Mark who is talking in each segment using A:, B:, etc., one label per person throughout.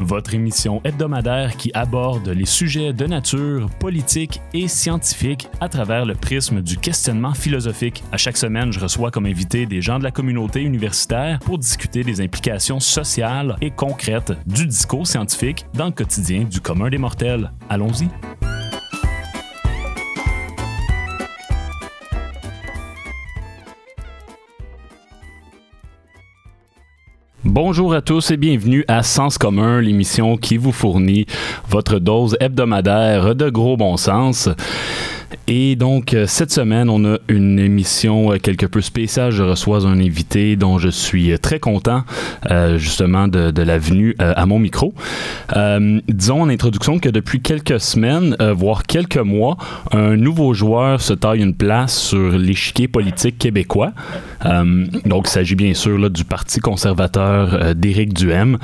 A: votre émission hebdomadaire qui aborde les sujets de nature, politique et scientifique à travers le prisme du questionnement philosophique. À chaque semaine, je reçois comme invité des gens de la communauté universitaire pour discuter des implications sociales et concrètes du discours scientifique dans le quotidien du commun des mortels. Allons-y. Bonjour à tous et bienvenue à Sens commun, l'émission qui vous fournit votre dose hebdomadaire de gros bon sens. Et donc, euh, cette semaine, on a une émission euh, quelque peu spéciale. Je reçois un invité dont je suis euh, très content, justement, de, la venue à mon micro. disons en introduction que depuis quelques semaines, voire quelques mois, un nouveau joueur se taille une place sur l'échiquier politique québécois. donc, il s'agit bien sûr là, du Parti conservateur d'Éric Duhem.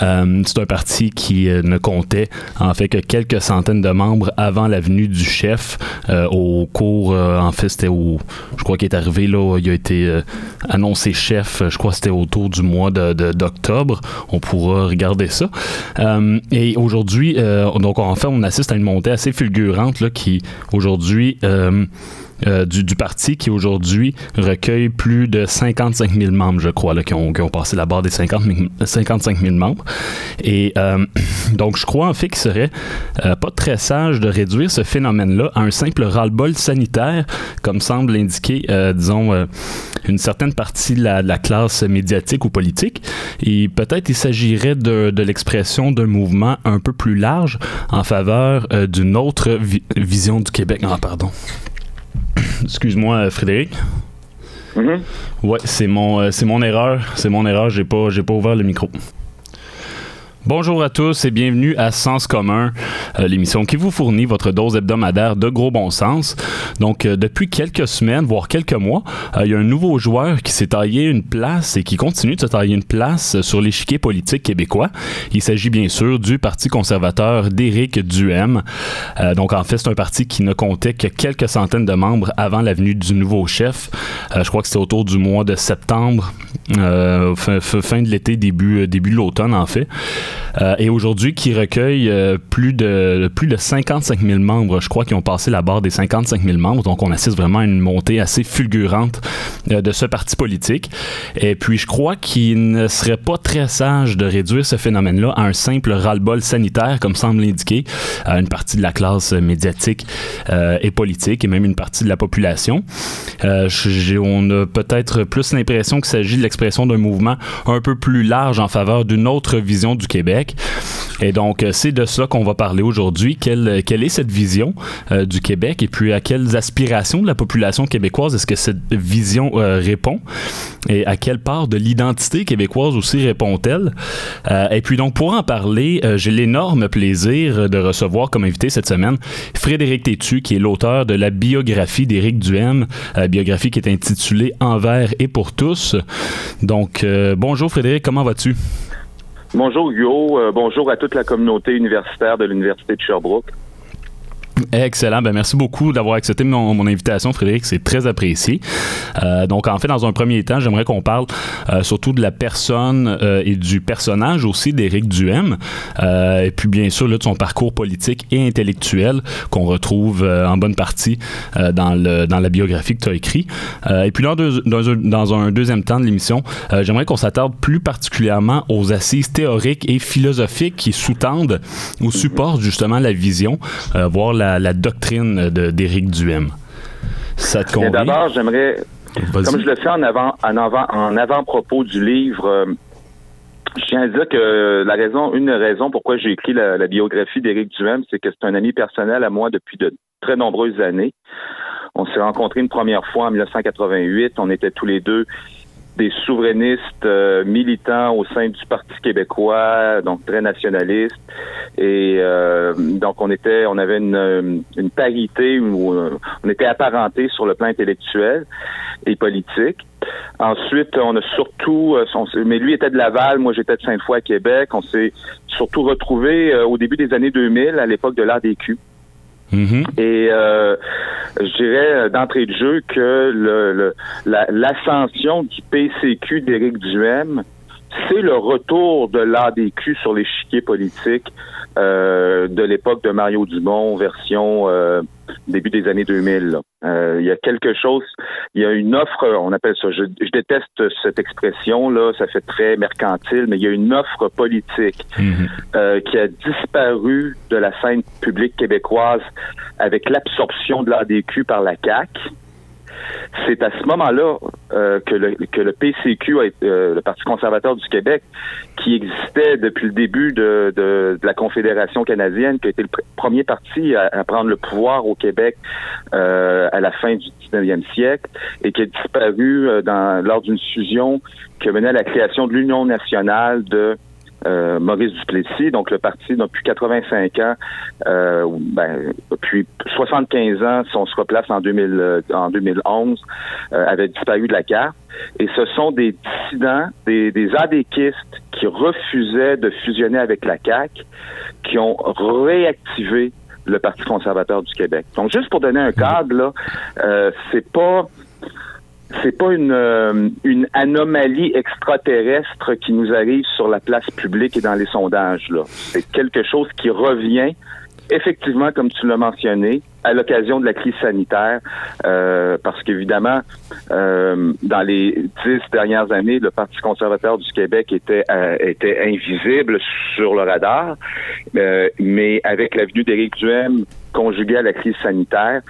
A: C'est un parti qui ne comptait en fait que quelques centaines de membres avant la venue du chef. Euh, au cours, euh, en fait, c'était au. Je crois qu'il est arrivé, là, il a été euh, annoncé chef, je crois que c'était autour du mois d'octobre. De, on pourra regarder ça. et aujourd'hui, donc en fait, on assiste à une montée assez fulgurante là, qui, aujourd'hui, euh, du, parti qui aujourd'hui recueille plus de 55 000 membres, je crois, là, qui, ont, passé la barre des 50 000, 55 000 membres. Et euh, donc, je crois en fait qu'il serait euh, pas très sage de réduire ce phénomène-là à un simple ras-le-bol sanitaire, comme semble l'indiquer, disons, une certaine partie de la, classe médiatique ou politique. Et peut-être il s'agirait de, l'expression d'un mouvement un peu plus large en faveur d'une autre vi vision du Québec. Ah, pardon. Excuse-moi, euh, Frédéric.
B: Mm -hmm.
A: Ouais, c'est mon, euh, c'est mon erreur. C'est mon erreur. J'ai pas, j'ai pas ouvert le micro. Bonjour à tous et bienvenue à Sens commun, euh, l'émission qui vous fournit votre dose hebdomadaire de gros bon sens. Donc, euh, depuis quelques semaines, voire quelques mois, euh, il y a un nouveau joueur qui s'est taillé une place et qui continue de se tailler une place sur l'échiquier politique québécois. Il s'agit bien sûr du Parti conservateur d'Éric Duhem. Donc, en fait, c'est un parti qui ne comptait que quelques centaines de membres avant la venue du nouveau chef. Je crois que c'était autour du mois de septembre, euh, fin, de l'été, début, début de l'automne, en fait. Euh, et aujourd'hui qui recueille euh, plus de plus de 55 000 membres. Je crois qu'ils ont passé la barre des 55 000 membres. Donc on assiste vraiment à une montée assez fulgurante euh, de ce parti politique. Et puis je crois qu'il ne serait pas très sage de réduire ce phénomène-là à un simple ras-le-bol sanitaire, comme semble l'indiquer une partie de la classe médiatique et politique, et même une partie de la population. on a peut-être plus l'impression qu'il s'agit de l'expression d'un mouvement un peu plus large en faveur d'une autre vision du Québec. Et donc, euh, c'est de ça qu'on va parler aujourd'hui. Quelle, quelle est cette vision euh, du Québec? Et puis à quelles aspirations de la population québécoise est-ce que cette vision euh, répond? Et à quelle part de l'identité québécoise aussi répond-elle? Euh, et puis donc, pour en parler, euh, j'ai l'énorme plaisir de recevoir comme invité cette semaine Frédéric Tétu, qui est l'auteur de la biographie d'Éric Duhem, biographie qui est intitulée Envers et pour tous. Donc, bonjour Frédéric, comment vas-tu?
B: Bonjour Hugo, euh, bonjour à toute la communauté universitaire de l'Université de Sherbrooke.
A: Excellent. Ben, merci beaucoup d'avoir accepté mon, invitation, Frédéric. C'est très apprécié. Euh, donc, en fait, dans un premier temps, j'aimerais qu'on parle euh, surtout de la personne euh, et du personnage aussi d'Éric Duhem. Et puis, bien sûr, là, de son parcours politique et intellectuel qu'on retrouve en bonne partie dans, le, dans la biographie que tu as écrit. et puis, dans, dans, un deuxième temps de l'émission, j'aimerais qu'on s'attarde plus particulièrement aux assises théoriques et philosophiques qui sous-tendent ou supportent justement la vision, voire la la, doctrine d'Éric Duhem. Ça te convient?
B: D'abord, j'aimerais, comme je le fais en avant, en avant, en avant-propos du livre, euh, je tiens à dire que la raison, une raison pourquoi j'ai écrit la, la biographie d'Éric Duhem, c'est que c'est un ami personnel à moi depuis de très nombreuses années. On s'est rencontrés une première fois en 1988. On était tous les deux des souverainistes euh, militants au sein du Parti québécois, donc très nationalistes. Et euh, donc on était, on avait une, une parité où on était apparentés sur le plan intellectuel et politique. Ensuite, on a surtout, mais lui était de Laval, moi j'étais de Sainte-Foy à Québec. On s'est surtout retrouvés au début des années 2000, à l'époque de Mm-hmm. Et euh, je dirais euh, d'entrée de jeu que l'ascension du PCQ d'Éric Duhem, c'est le retour de l'ADQ sur l'échiquier politique euh, de l'époque de Mario Dumont, version euh, début des années 2000. Euh, il y a quelque chose, il y a une offre, on appelle ça, je, déteste cette expression-là, ça fait très mercantile, mais il y a une offre politique mhm. euh, qui a disparu de la scène publique québécoise avec l'absorption de l'ADQ par la CAQ c'est à ce moment-là euh, que, le, PCQ, euh, le Parti conservateur du Québec, qui existait depuis le début de, la Confédération canadienne, qui a été le premier parti à, prendre le pouvoir au Québec euh, à la fin du 19e siècle et qui a disparu lors d'une fusion qui a mené à la création de l'Union nationale de euh, Maurice Duplessis, donc le parti depuis 85 ans, euh, ben, depuis 75 ans, si on se replace en, 2000, euh, 2011, euh, avait disparu de la carte. Et ce sont des dissidents, des, des adéquistes qui refusaient de fusionner avec la CAQ, qui ont réactivé le Parti conservateur du Québec. Donc, juste pour donner un cadre, là, c'est pas c'est pas une, euh, une anomalie extraterrestre qui nous arrive sur la place publique et dans les sondages. C'est quelque chose qui revient effectivement, comme tu l'as mentionné, à l'occasion de la crise sanitaire, euh, parce qu'évidemment, euh, dans les dix dernières années, le Parti conservateur du Québec était était invisible sur le radar, mais avec l'avenue d'Éric Duhem conjugué à la crise sanitaire,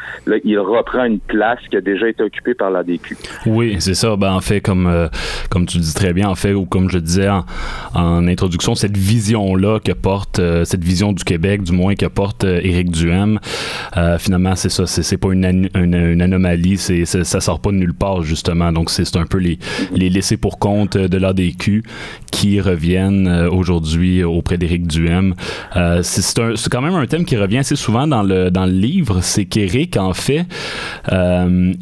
B: il reprend une place qui a déjà été occupée par l'ADQ.
A: Oui, c'est ça. Ben, en fait, comme, euh, comme tu dis très bien, en fait, ou comme je disais en, introduction, cette vision-là que porte, euh, cette vision du Québec, du moins que porte euh, Éric Duhem, finalement, c'est ça. C'est, pas une, anomalie. C'est, ça sort pas de nulle part, justement. Donc, c'est, un peu les, les laissés pour compte de l'ADQ qui reviennent aujourd'hui auprès d'Éric Duhem. c'est, c'est quand même un thème qui revient assez souvent dans le dans le livre, c'est qu'Éric, en fait, euh,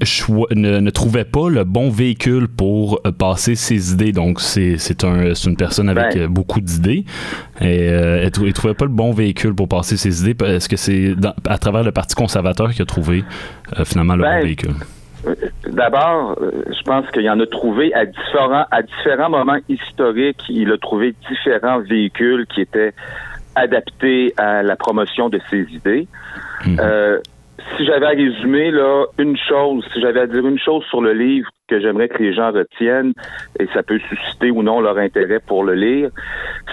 A: ne, trouvait pas le bon véhicule pour euh, passer ses idées. Donc, c'est un, une personne avec ben. euh, beaucoup d'idées. Et il ne trouvait pas le bon véhicule pour passer ses idées. Est-ce que c'est à travers le Parti conservateur qu'il a trouvé finalement le bon ben, véhicule?
B: D'abord, je pense qu'il en a trouvé à différents, à différents moments historiques, il a trouvé différents véhicules qui étaient adapté à la promotion de ses idées. Mhm. Euh, si j'avais à résumer là une chose, si j'avais à dire une chose sur le livre que j'aimerais que les gens retiennent, et ça peut susciter ou non leur intérêt pour le lire,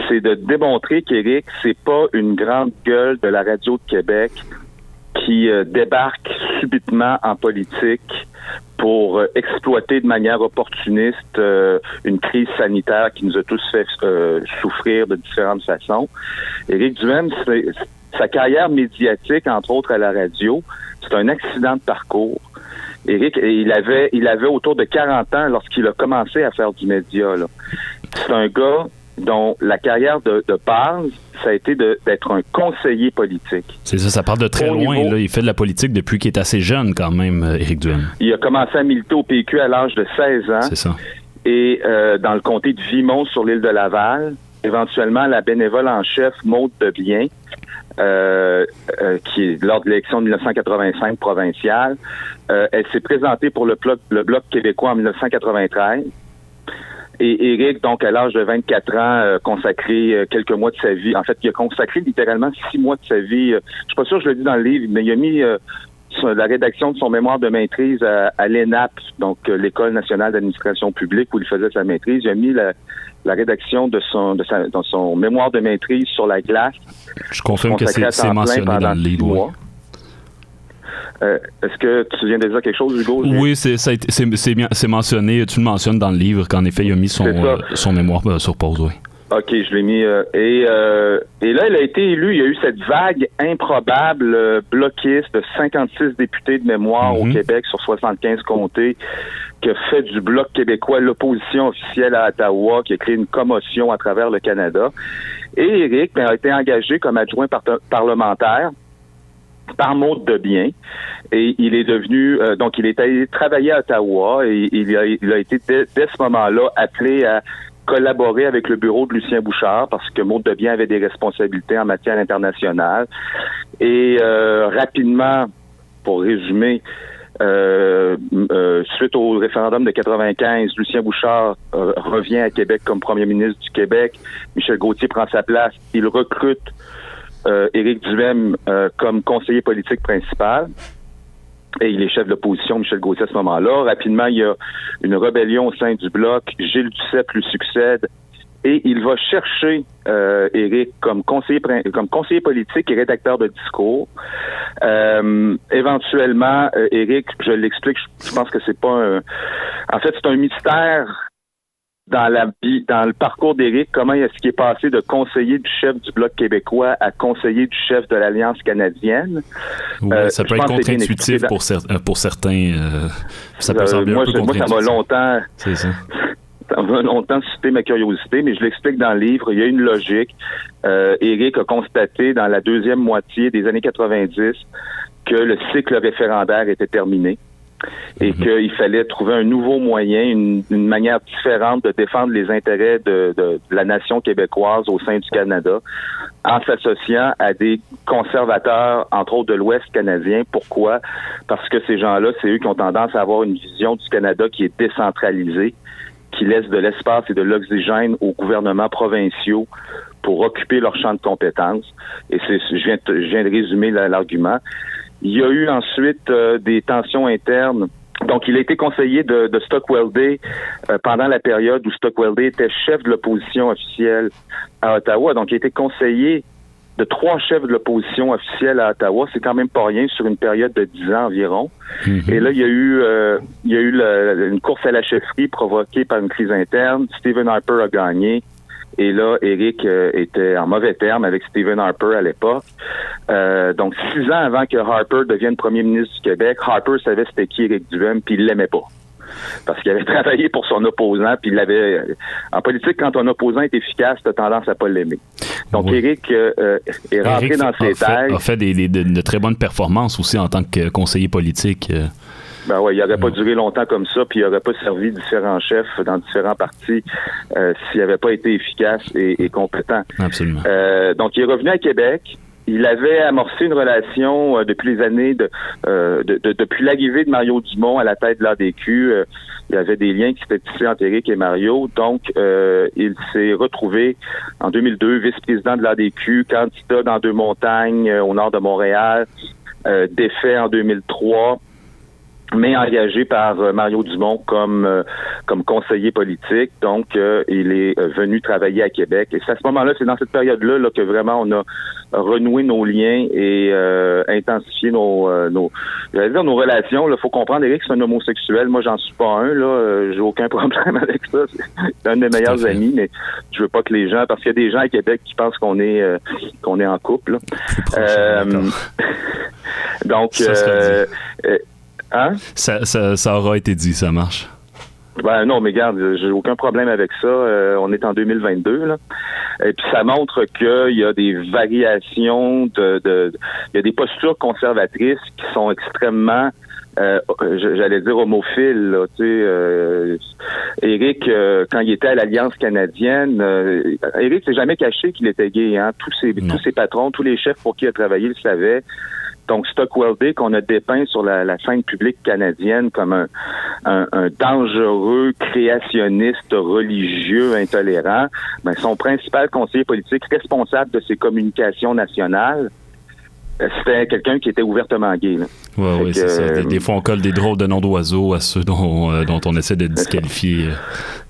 B: c'est de démontrer qu'Éric, c'est pas une grande gueule de la radio de Québec qui euh, débarque subitement en politique pour euh, exploiter de manière opportuniste euh, une crise sanitaire qui nous a tous fait souffrir de différentes façons. Éric Duhem, sa carrière médiatique, entre autres à la radio, c'est un accident de parcours. Éric, il avait, il avait autour de 40 ans lorsqu'il a commencé à faire du média. C'est un gars dont la carrière de, de base, ça a été d'être un conseiller politique.
A: C'est ça, ça part de très loin. là. Il fait de la politique depuis qu'il est assez jeune quand même, euh, Éric Duhem.
B: Il a commencé à militer au PQ à l'âge de 16 ans.
A: C'est ça.
B: Et euh, dans le comté de Vimont, sur l'île de Laval, éventuellement la bénévole en chef Maude de Bien, euh, euh, qui est lors de l'élection de 1985 provinciale, euh, elle s'est présentée pour le bloc, le bloc québécois en 1993. Et Eric, donc à l'âge de 24 ans, euh, consacré euh, quelques mois de sa vie. En fait, il a consacré littéralement six mois de sa vie. Euh, je suis pas sûr que je le dis dans le livre, mais il a mis la rédaction de son mémoire de maîtrise à, l'ENAP, donc l'École nationale d'administration publique, où il faisait sa maîtrise. Il a mis la, rédaction de son, de, son mémoire de maîtrise sur la glace.
A: Je confirme que c'est mentionné dans le livre.
B: Euh, est-ce que tu viens de dire quelque chose, Hugo?
A: Oui, c'est mentionné, tu le mentionnes dans le livre qu'en effet, il a mis son, euh, son mémoire euh, sur pause, oui.
B: OK, je l'ai mis. Euh, et, euh, et là, il a été élu. Il y a eu cette vague improbable euh, bloquiste de 56 députés de mémoire au mhm. Québec sur 75 comtés qui a fait du Bloc québécois l'opposition officielle à Ottawa, qui a créé une commotion à travers le Canada. Et Éric ben, a été engagé comme adjoint parlementaire par mode de bien et il est devenu donc il est allé travailler à Ottawa et il a, été dès, ce moment-là appelé à collaborer avec le bureau de Lucien Bouchard parce que Maud Debien avait des responsabilités en matière internationale. Et euh, rapidement, pour résumer, euh, euh, suite au référendum de 95, Lucien Bouchard revient à Québec comme premier ministre du Québec. Michel Gauthier prend sa place. Il recrute Éric Duhem comme conseiller politique principal et il est chef de l'opposition, Michel Gauthier, à ce moment-là. Rapidement, il y a une rébellion au sein du bloc. Gilles Duceppe lui succède. Et il va chercher euh, Éric comme conseiller comme conseiller politique et rédacteur de discours. Euh, éventuellement, euh, Éric, je l'explique, je pense que c'est pas un. En fait, c'est un mystère dans la dans le parcours d'Éric, comment est-ce qu'il est passé de conseiller du chef du Bloc québécois à conseiller du chef de l'Alliance canadienne?
A: Euh, ça peut être contre-intuitif pour, euh, pour certains. Euh, ça peut sembler
B: moi,
A: un peu
B: Moi, ça m'a longtemps... Ça. Ça m'a longtemps suscité ma curiosité, mais je l'explique dans le livre. Il y a une logique. Euh, Éric a constaté dans la deuxième moitié des années 90 que le cycle référendaire était terminé et mhm. qu'il fallait trouver un nouveau moyen, une, manière différente de défendre les intérêts de, la nation québécoise au sein du Canada en s'associant à des conservateurs, entre autres de l'Ouest canadien. Pourquoi? Parce que ces gens-là, c'est eux qui ont tendance à avoir une vision du Canada qui est décentralisée, qui laisse de l'espace et de l'oxygène aux gouvernements provinciaux pour occuper leur champ de compétences. Et c'est, je viens, je viens de résumer l'argument. Il y a eu ensuite euh, des tensions internes. Donc, il a été conseiller de, Stockwell Day euh, pendant la période où Stockwell Day était chef de l'opposition officielle à Ottawa. Donc, il a été conseiller de trois chefs de l'opposition officielle à Ottawa. C'est quand même pas rien sur une période de dix ans environ. Mm-hmm. Et là, il y a eu, euh, il y a eu une course à la chefferie provoquée par une crise interne. Stephen Harper a gagné. Et là, Eric euh, était en mauvais terme avec Stephen Harper à l'époque. Euh, donc, six ans avant que Harper devienne premier ministre du Québec, Harper savait c'était qui Éric Duhem, puis il l'aimait pas. Parce qu'il avait travaillé pour son opposant, puis il avait. En politique, quand ton opposant est efficace, tu as tendance à pas l'aimer. Donc, Éric euh, est rentré dans ses
A: terres. Il a fait des, de, très bonnes performances aussi en tant que conseiller politique.
B: Ben ouais, il n'aurait pas duré longtemps comme ça, puis il n'aurait pas servi différents chefs dans différents partis euh, s'il n'avait pas été efficace et, compétent.
A: Absolument.
B: Euh, donc, il est revenu à Québec. Il avait amorcé une relation euh, depuis les années de, depuis l'arrivée de Mario Dumont à la tête de l'ADQ. il y avait des liens qui s'étaient tissés entre Éric et Mario. Donc, il s'est retrouvé en 2002 vice-président de l'ADQ, candidat dans deux montagnes au nord de Montréal, défait en 2003 mais engagé par euh, Mario Dumont comme euh, comme conseiller politique. Donc, euh, il est venu travailler à Québec. Et c'est à ce moment-là, c'est dans cette période-là là, que vraiment on a renoué nos liens et intensifié nos nos, dire nos relations. Il faut comprendre, Eric, c'est un homosexuel. Moi, j'en suis pas un. Là, j'ai aucun problème avec ça. C'est un de mes meilleurs amis, mais je veux pas que les gens, parce qu'il y a des gens à Québec qui pensent qu'on est qu'on est en couple. donc.
A: Hein? Ça, ça, ça, aura été dit, ça marche.
B: Ben non, mais regarde, j'ai aucun problème avec ça. Euh, on est en 2022, là. Et puis ça montre qu'il y a des variations de, de, il y a des postures conservatrices qui sont extrêmement euh, j'allais dire homophile. Là, tu sais, euh, Eric, euh, quand il était à l'Alliance canadienne, Eric s'est jamais caché qu'il était gay. Hein? Tous ses tous ses patrons, tous les chefs pour qui il a travaillé le savaient. Donc, Stockwell Day, qu'on a dépeint sur la, la, scène publique canadienne comme un, un, un, dangereux créationniste religieux intolérant, ben, son principal conseiller politique responsable de ses communications nationales, euh, c'était quelqu'un qui était ouvertement gay.
A: Oui, oui, c'est ça. Des, fois, on colle des drôles de noms d'oiseaux à ceux dont, euh, dont on essaie de disqualifier.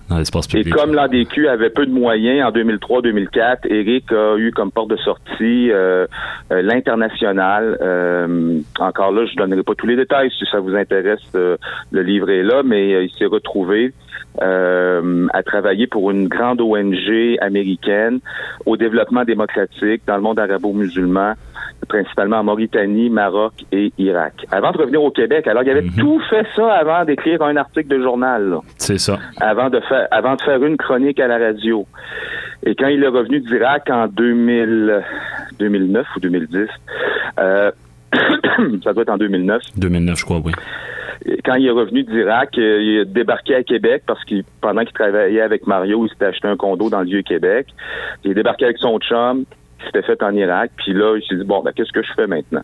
A: Dans l'espace public.
B: Et comme l'ADQ avait peu de moyens en 2003-2004, Eric a eu comme porte de sortie euh, euh, l'international. Euh, encore là, je donnerai pas tous les détails si ça vous intéresse. le livre est là, mais il s'est retrouvé à travailler pour une grande ONG américaine au développement démocratique dans le monde arabo-musulman principalement en Mauritanie, Maroc et Irak. Avant de revenir au Québec, alors il avait mhm. tout fait ça avant d'écrire un article de journal.
A: C'est ça.
B: Avant de faire avant de faire une chronique à la radio. Et quand il est revenu d'Irak en 2000, 2009 ou 2010, euh, ça doit être en 2009.
A: 2009, je crois, oui.
B: Quand il est revenu d'Irak, euh, il a débarqué à Québec parce que pendant qu'il travaillait avec Mario, il s'était acheté un condo dans le vieux Québec. Il est débarqué avec son chum c'était fait en Irak. Puis là, il s'est dit, bon, ben, qu'est-ce que je fais maintenant?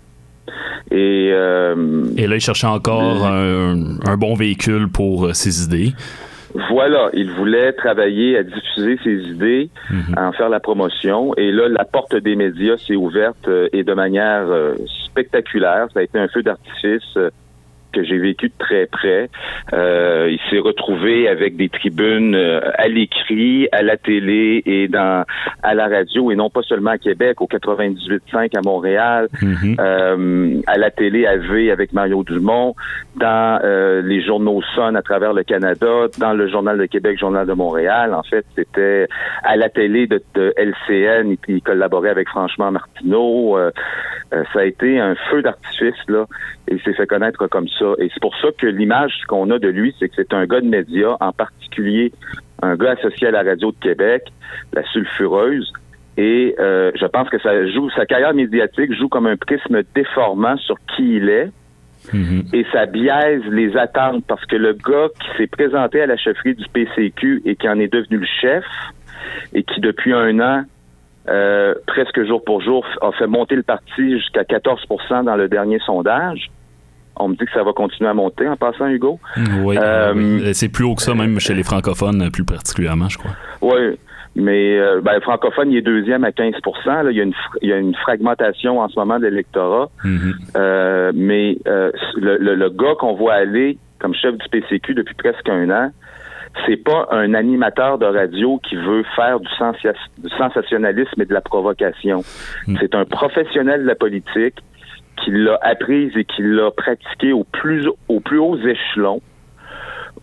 A: Et, euh, Et là, il cherchait encore un, bon véhicule pour euh, ses idées.
B: Voilà, il voulait travailler à diffuser ses idées, mhm. à en faire la promotion. Et là, la porte des médias s'est ouverte euh, et de manière spectaculaire. Ça a été un feu d'artifice que j'ai vécu de très près. Euh, il s'est retrouvé avec des tribunes euh, à l'écrit, à la télé et dans à la radio, et non pas seulement à Québec, au 98.5 à Montréal, mhm. euh, à la télé à V avec Mario Dumont, dans euh, les journaux Sun à travers le Canada, dans le Journal de Québec, Journal de Montréal. En fait, c'était à la télé de, de LCN, il, il collaborait avec Franchement Martineau. Ça a été un feu d'artifice, là, il s'est fait connaître comme ça et c'est pour ça que l'image qu'on a de lui, c'est que c'est un gars de médias, en particulier un gars associé à la radio de Québec, la sulfureuse. Et euh, je pense que ça joue, sa carrière médiatique joue comme un prisme déformant sur qui il est. Mm-hmm. Et ça biaise les attentes parce que le gars qui s'est présenté à la chefferie du PCQ et qui en est devenu le chef et qui depuis un an euh, presque jour pour jour, a fait monter le parti jusqu'à 14% dans le dernier sondage. On me dit que ça va continuer à monter en passant, Hugo.
A: Oui, euh, c'est plus haut que ça, même chez les francophones, plus particulièrement, je crois.
B: Oui, mais euh, ben, francophone, il est deuxième à 15 il, y a une, il y a une fragmentation en ce moment de l'électorat. Mm-hmm. Euh, mais le, gars qu'on voit aller comme chef du PCQ depuis presque un an, c'est pas un animateur de radio qui veut faire du, sensationnalisme et de la provocation. Mm. C'est un professionnel de la politique qui l'a apprise et qui l'a pratiquée au plus, au plus hauts échelons,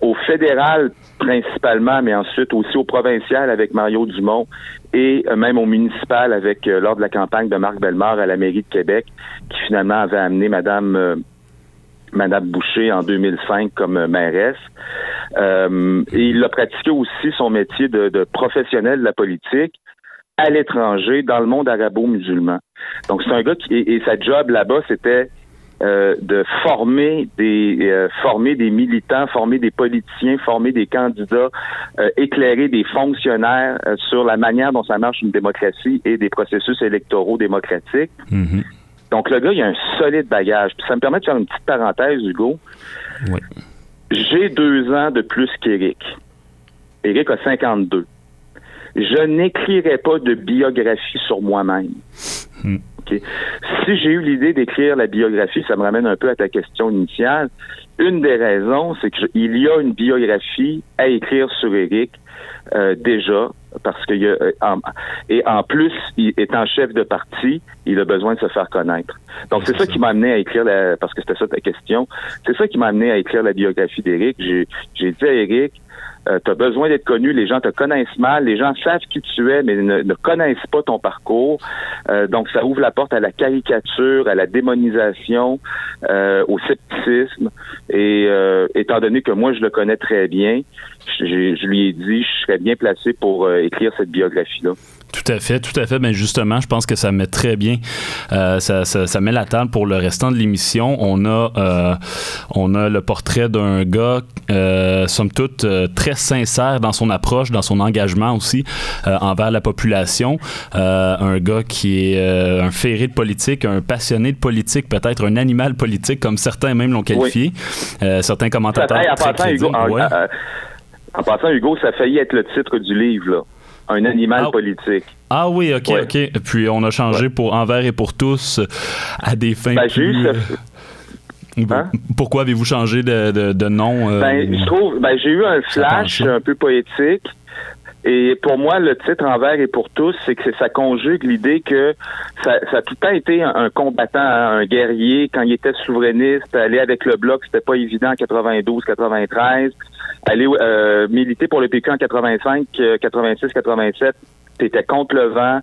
B: au fédéral principalement, mais ensuite aussi au provincial avec Mario Dumont et euh, même au municipal avec euh, lors de la campagne de Marc Bellemare à la mairie de Québec, qui finalement avait amené Madame euh, Madame Boucher en 2005 comme mairesse. et il a pratiqué aussi son métier de, de professionnel de la politique à l'étranger, dans le monde arabo-musulman. Donc, c'est un gars qui, et, sa job là-bas, c'était euh, de former des euh, former des militants, former des politiciens, former des candidats, euh, éclairer des fonctionnaires sur la manière dont ça marche une démocratie et des processus électoraux démocratiques. Mm-hmm. Donc le gars, il a un solide bagage. Puis ça me permet de faire une petite parenthèse, Hugo. Oui. J'ai deux ans de plus qu'Éric. Éric a 52 je n'écrirai pas de biographie sur moi-même. Hmm. Si j'ai eu l'idée d'écrire la biographie, ça me ramène un peu à ta question initiale. Une des raisons, c'est qu'il y a une biographie à écrire sur Eric euh, déjà, parce que euh, et en plus, il, étant chef de parti, il a besoin de se faire connaître. Donc c'est ça, qui m'a amené à écrire la, parce que c'était ça ta question. C'est ça qui m'a amené à écrire la biographie d'Éric. J'ai, j'ai dit à Éric, euh, tu as besoin d'être connu, les gens te connaissent mal, les gens savent qui tu es, mais ne, connaissent pas ton parcours. Euh, donc, ça ouvre la porte à la caricature, à la démonisation, euh, au scepticisme. Et étant donné que moi, je le connais très bien, je, je lui ai dit, je serais bien placé pour écrire cette biographie-là.
A: Tout à fait, tout à fait. Mais justement, je pense que ça met très bien, euh, ça, ça, ça, met la table pour le restant de l'émission. On a, euh, on a le portrait d'un gars, euh, somme toute, euh, très sincère dans son approche, dans son engagement aussi envers la population. un gars qui est un ferré de politique, un passionné de politique, peut-être un animal politique, comme certains même l'ont qualifié. certains commentateurs.
B: en, en passant, Hugo, ça a failli être le titre du livre, là un animal ah. politique.
A: Ah oui, ok, ok. Puis on a changé pour envers et pour tous à des fins ben, plus... Hein? Pourquoi avez-vous changé de, nom?
B: Ben, je trouve, ben, j'ai eu un flash un peu poétique. Et pour moi, le titre Envers et pour tous, c'est que ça conjugue l'idée que ça, a tout le temps été un, combattant, un guerrier. Quand il était souverainiste, aller avec le bloc, c'était pas évident en 92, 93. Aller euh, militer pour le PQ en 85, 86, 87, t'étais contre le vent.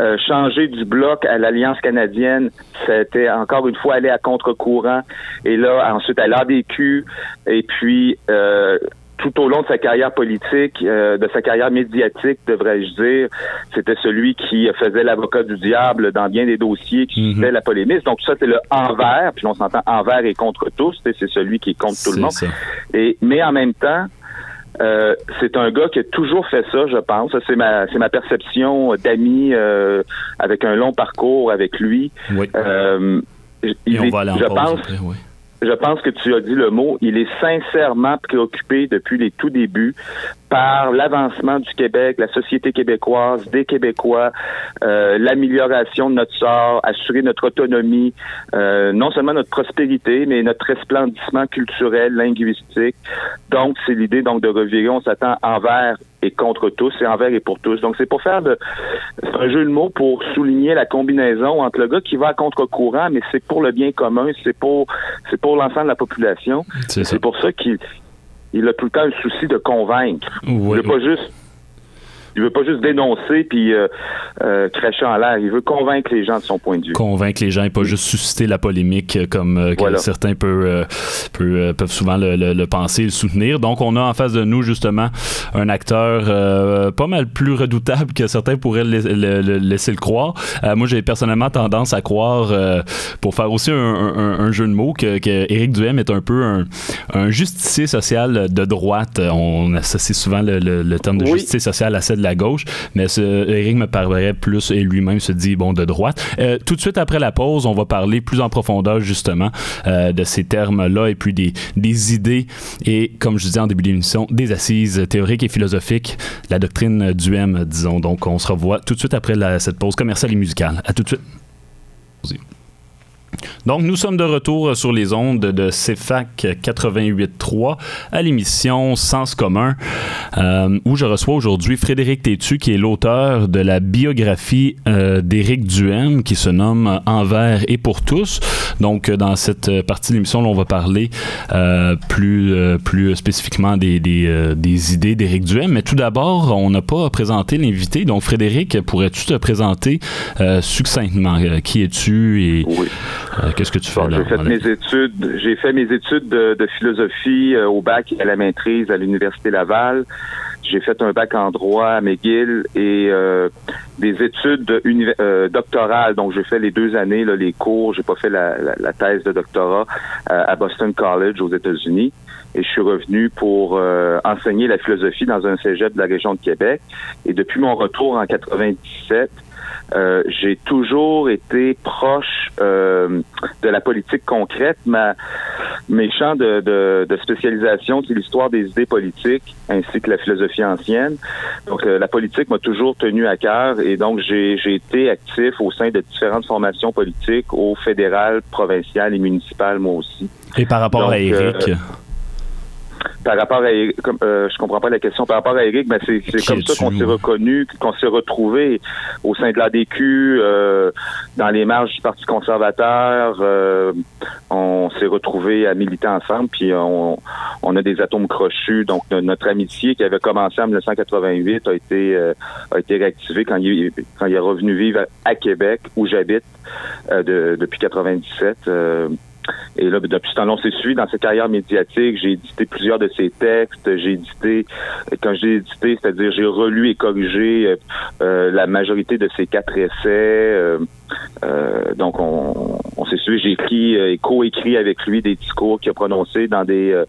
B: Euh, changer du bloc à l'Alliance canadienne, c'était encore une fois aller à contre-courant. Et là, ensuite à l'ADQ, et puis euh, tout au long de sa carrière politique, euh, de sa carrière médiatique, devrais-je dire, c'était celui qui faisait l'avocat du diable dans bien des dossiers, qui faisait mhm. la polémique. Donc ça, c'est le envers, puis on s'entend envers et contre tous, c'est celui qui est contre tout le monde. Et mais en même temps, euh, c'est un gars qui a toujours fait ça, je pense. C'est ma c'est ma perception d'ami euh, avec un long parcours avec lui.
A: Oui. Et on va aller en
B: je pense, oui je pense que tu as dit le mot, il est sincèrement préoccupé depuis les tout débuts par l'avancement du Québec, la société québécoise, des Québécois, euh, l'amélioration de notre sort, assurer notre autonomie, euh, non seulement notre prospérité, mais notre resplendissement culturel, linguistique. Donc, c'est l'idée donc de revirer, on s'attend envers et contre tous, et envers et pour tous. Donc, c'est pour faire de, un jeu de mots pour souligner la combinaison entre le gars qui va à contre-courant, mais c'est pour le bien commun, c'est pour, c'est pour l'ensemble de la population. C'est pour ça qu'il il a tout le temps un souci de convaincre. Oui, il pas juste il veut pas juste dénoncer puis euh, euh, cracher en l'air. Il veut convaincre les gens de son point de vue.
A: Convaincre les gens et pas juste susciter la polémique euh, comme certains peuvent, peuvent, souvent le, penser et le soutenir. Donc, on a en face de nous, justement, un acteur pas mal plus redoutable que certains pourraient le, laisser le croire. moi, j'ai personnellement tendance à croire, pour faire aussi un, jeu de mots, que, que Duhem est un peu un, justicier social de droite. On associe souvent le, terme de justicier social à celle de la gauche, mais Eric me parlerait plus et lui-même se dit bon de droite. Euh, tout de suite après la pause, on va parler plus en profondeur justement euh, de ces termes-là et puis des, des idées et comme je disais en début d'émission, des assises théoriques et philosophiques, la doctrine du M, disons. Donc on se revoit tout de suite après cette pause commerciale et musicale. À tout de suite. Donc, nous sommes de retour sur les ondes de CFAC 88.3 à l'émission Sens commun, euh, où je reçois aujourd'hui Frédéric Tétu, qui est l'auteur de la biographie euh, d'Éric Duhem, qui se nomme Envers et pour tous. Donc, dans cette partie de l'émission, on va parler euh, plus, plus spécifiquement des, des, idées d'Éric Duhem. Mais tout d'abord, on n'a pas présenté l'invité. Donc, Frédéric, pourrais-tu te présenter succinctement? qui es-tu et... Euh, qu'est-ce que tu fais
B: J'ai fait mes études. J'ai fait mes études de, philosophie euh, au bac et à la maîtrise à l'université Laval. J'ai fait un bac en droit à McGill et euh, des études doctorales. Donc, j'ai fait les deux années, là, les cours. J'ai pas fait la, thèse de doctorat à Boston College aux États-Unis. Et je suis revenu pour enseigner la philosophie dans un cégep de la région de Québec. Et depuis mon retour en 97, euh, j'ai toujours été proche euh, de la politique concrète. Ma, mes champs de, de, de spécialisation, c'est l'histoire des idées politiques ainsi que la philosophie ancienne. Donc, euh, la politique m'a toujours tenu à cœur et donc j'ai été actif au sein de différentes formations politiques, au fédéral, provincial et municipal, moi aussi.
A: Et par rapport à Eric
B: par rapport à comme euh, je comprends pas la question par rapport à Eric mais c'est comme ça qu'on s'est reconnu qu'on s'est retrouvé au sein de l'ADQ euh, dans les marges du Parti conservateur euh, on s'est retrouvé à militer ensemble puis on, on a des atomes crochus. Donc notre amitié qui avait commencé en 1988 a été euh, a été réactivée quand il quand il est revenu vivre à, Québec où j'habite de, depuis 97 et là, depuis ce temps-là, on s'est suivi dans sa carrière médiatique. J'ai édité plusieurs de ses textes. J'ai édité, quand j'ai édité, c'est-à-dire j'ai relu et corrigé euh, euh, la majorité de ses quatre essais. Euh, donc, on, on s'est suivi. J'ai écrit et co-écrit avec lui des discours qu'il a prononcés dans des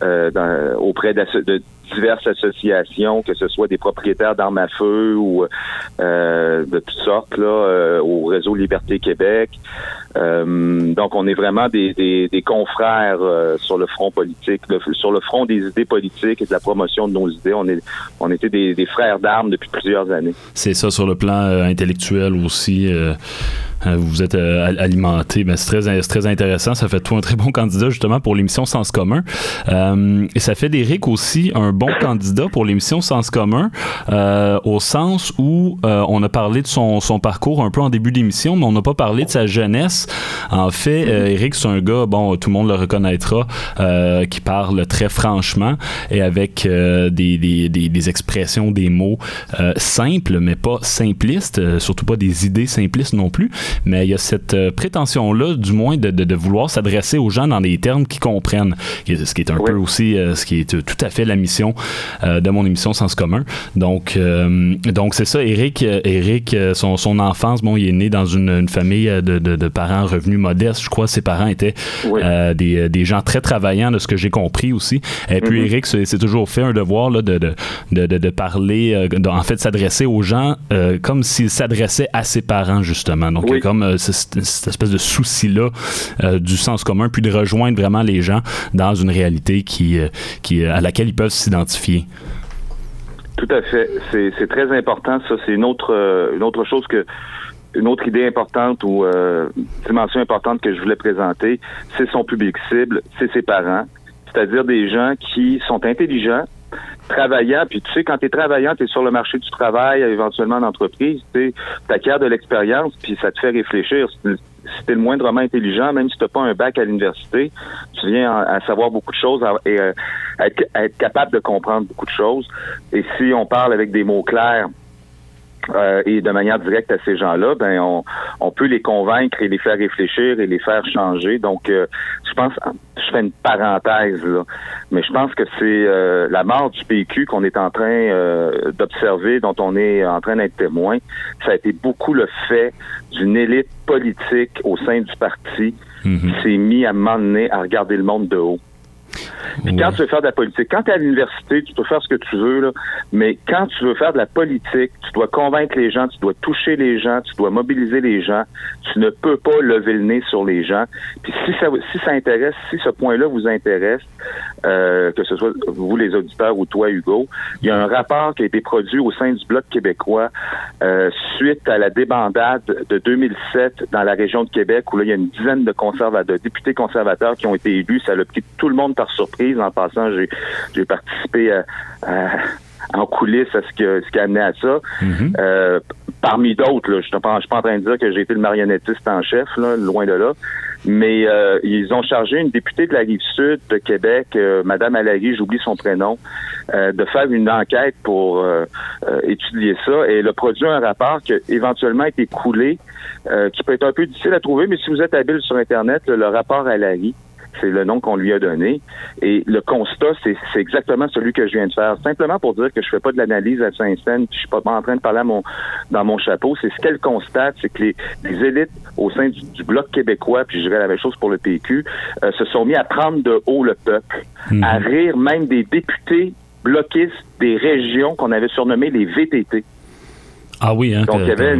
B: dans, auprès de diverses associations, que ce soit des propriétaires d'armes à feu ou euh, de toutes sortes, là, euh, au réseau Liberté Québec. Euh, donc, on est vraiment des, des, confrères sur le front politique, sur le front des idées politiques et de la promotion de nos idées. On est, on était des, des frères d'armes depuis plusieurs années.
A: C'est ça sur le plan intellectuel aussi. Vous vous êtes alimenté. Ben, c'est très, très intéressant. Ça fait toi un très bon candidat justement pour l'émission Sens commun. et ça fait d'Éric aussi un bon candidat pour l'émission Sens commun au sens où on a parlé de son, son, parcours un peu en début d'émission, mais on n'a pas parlé de sa jeunesse. En fait, Éric, c'est un gars, bon, tout le monde le reconnaîtra, qui parle très franchement et avec des, des, des, expressions, des mots simples, mais pas simplistes, surtout pas des idées simplistes non plus. Mais il y a cette prétention-là, du moins, de, de, vouloir s'adresser aux gens dans des termes qui comprennent. Ce qui est un peu aussi, ce qui est tout à fait la mission de mon émission Sens commun. Donc, donc c'est ça, Eric, Eric son, son enfance, bon, il est né dans une, une famille de, de, de, parents revenus modestes. Je crois que ses parents étaient des, des, gens très travaillants, de ce que j'ai compris aussi. Et puis, mm-hmm. Eric, c'est toujours fait un devoir là, de, de, de, parler, en fait, s'adresser aux gens comme s'il s'adressait à ses parents, justement. Donc, a comme cette, espèce de souci-là du sens commun, puis de rejoindre vraiment les gens dans une réalité qui, qui, à laquelle ils peuvent s'identifier.
B: Tout à fait. C'est très important. Ça, c'est une autre, une autre chose que une autre idée importante ou euh, dimension importante que je voulais présenter, c'est son public cible, c'est ses parents, c'est-à-dire des gens qui sont intelligents, travaillant, puis tu sais, quand tu es travaillant, tu es sur le marché du travail, éventuellement en entreprise, tu acquiers de l'expérience, puis ça te fait réfléchir. Si tu le moindrement intelligent, même si tu pas un bac à l'université, tu viens à, savoir beaucoup de choses et euh, être, être capable de comprendre beaucoup de choses. Et si on parle avec des mots clairs, euh, et de manière directe à ces gens-là, ben on, on, peut les convaincre et les faire réfléchir et les faire changer. Donc, euh, je pense, je fais une parenthèse là, mais je pense que c'est euh, la mort du PQ qu'on est en train d'observer, dont on est en train d'être témoin. Ça a été beaucoup le fait d'une élite politique au sein du parti mm-hmm. qui s'est mis à un à regarder le monde de haut. Puis quand tu veux faire de la politique, quand tu es à l'université, tu peux faire ce que tu veux, là, mais quand tu veux faire de la politique, tu dois convaincre les gens, tu dois toucher les gens, tu dois mobiliser les gens, tu ne peux pas lever le nez sur les gens. Puis si ça, si ça intéresse, si ce point-là vous intéresse, euh, que ce soit vous les auditeurs ou toi Hugo, il y a un rapport qui a été produit au sein du Bloc québécois euh, suite à la débandade de 2007 dans la région de Québec où là, il y a une dizaine de conservateurs, de députés conservateurs qui ont été élus. Ça a pris tout le monde par surprise. En passant, j'ai participé en coulisses à ce, que, ce qui a amené à ça. Mm-hmm. Euh, parmi d'autres, je ne suis pas en train de dire que j'ai été le marionnettiste en chef, loin de là. Mais euh, ils ont chargé une députée de la rive sud de Québec, euh, Madame j'oublie son prénom, de faire une enquête pour étudier ça. Et elle a produit un rapport qui a éventuellement été coulé, qui peut être un peu difficile à trouver, mais si vous êtes habile sur Internet, le rapport Allary, c'est le nom qu'on lui a donné. Et le constat, c'est, exactement celui que je viens de faire. Simplement pour dire que je fais pas de l'analyse à Saint-Saëns, je suis pas en train de parler mon, dans mon chapeau. C'est ce qu'elle constate, c'est que les, élites au sein du, Bloc québécois, puis je dirais la même chose pour le PQ, euh, se sont mis à prendre de haut le peuple, à mhm. rire même des députés bloquistes des régions qu'on avait surnommées les VTT.
A: Ah oui, hein,
B: Donc, il y avait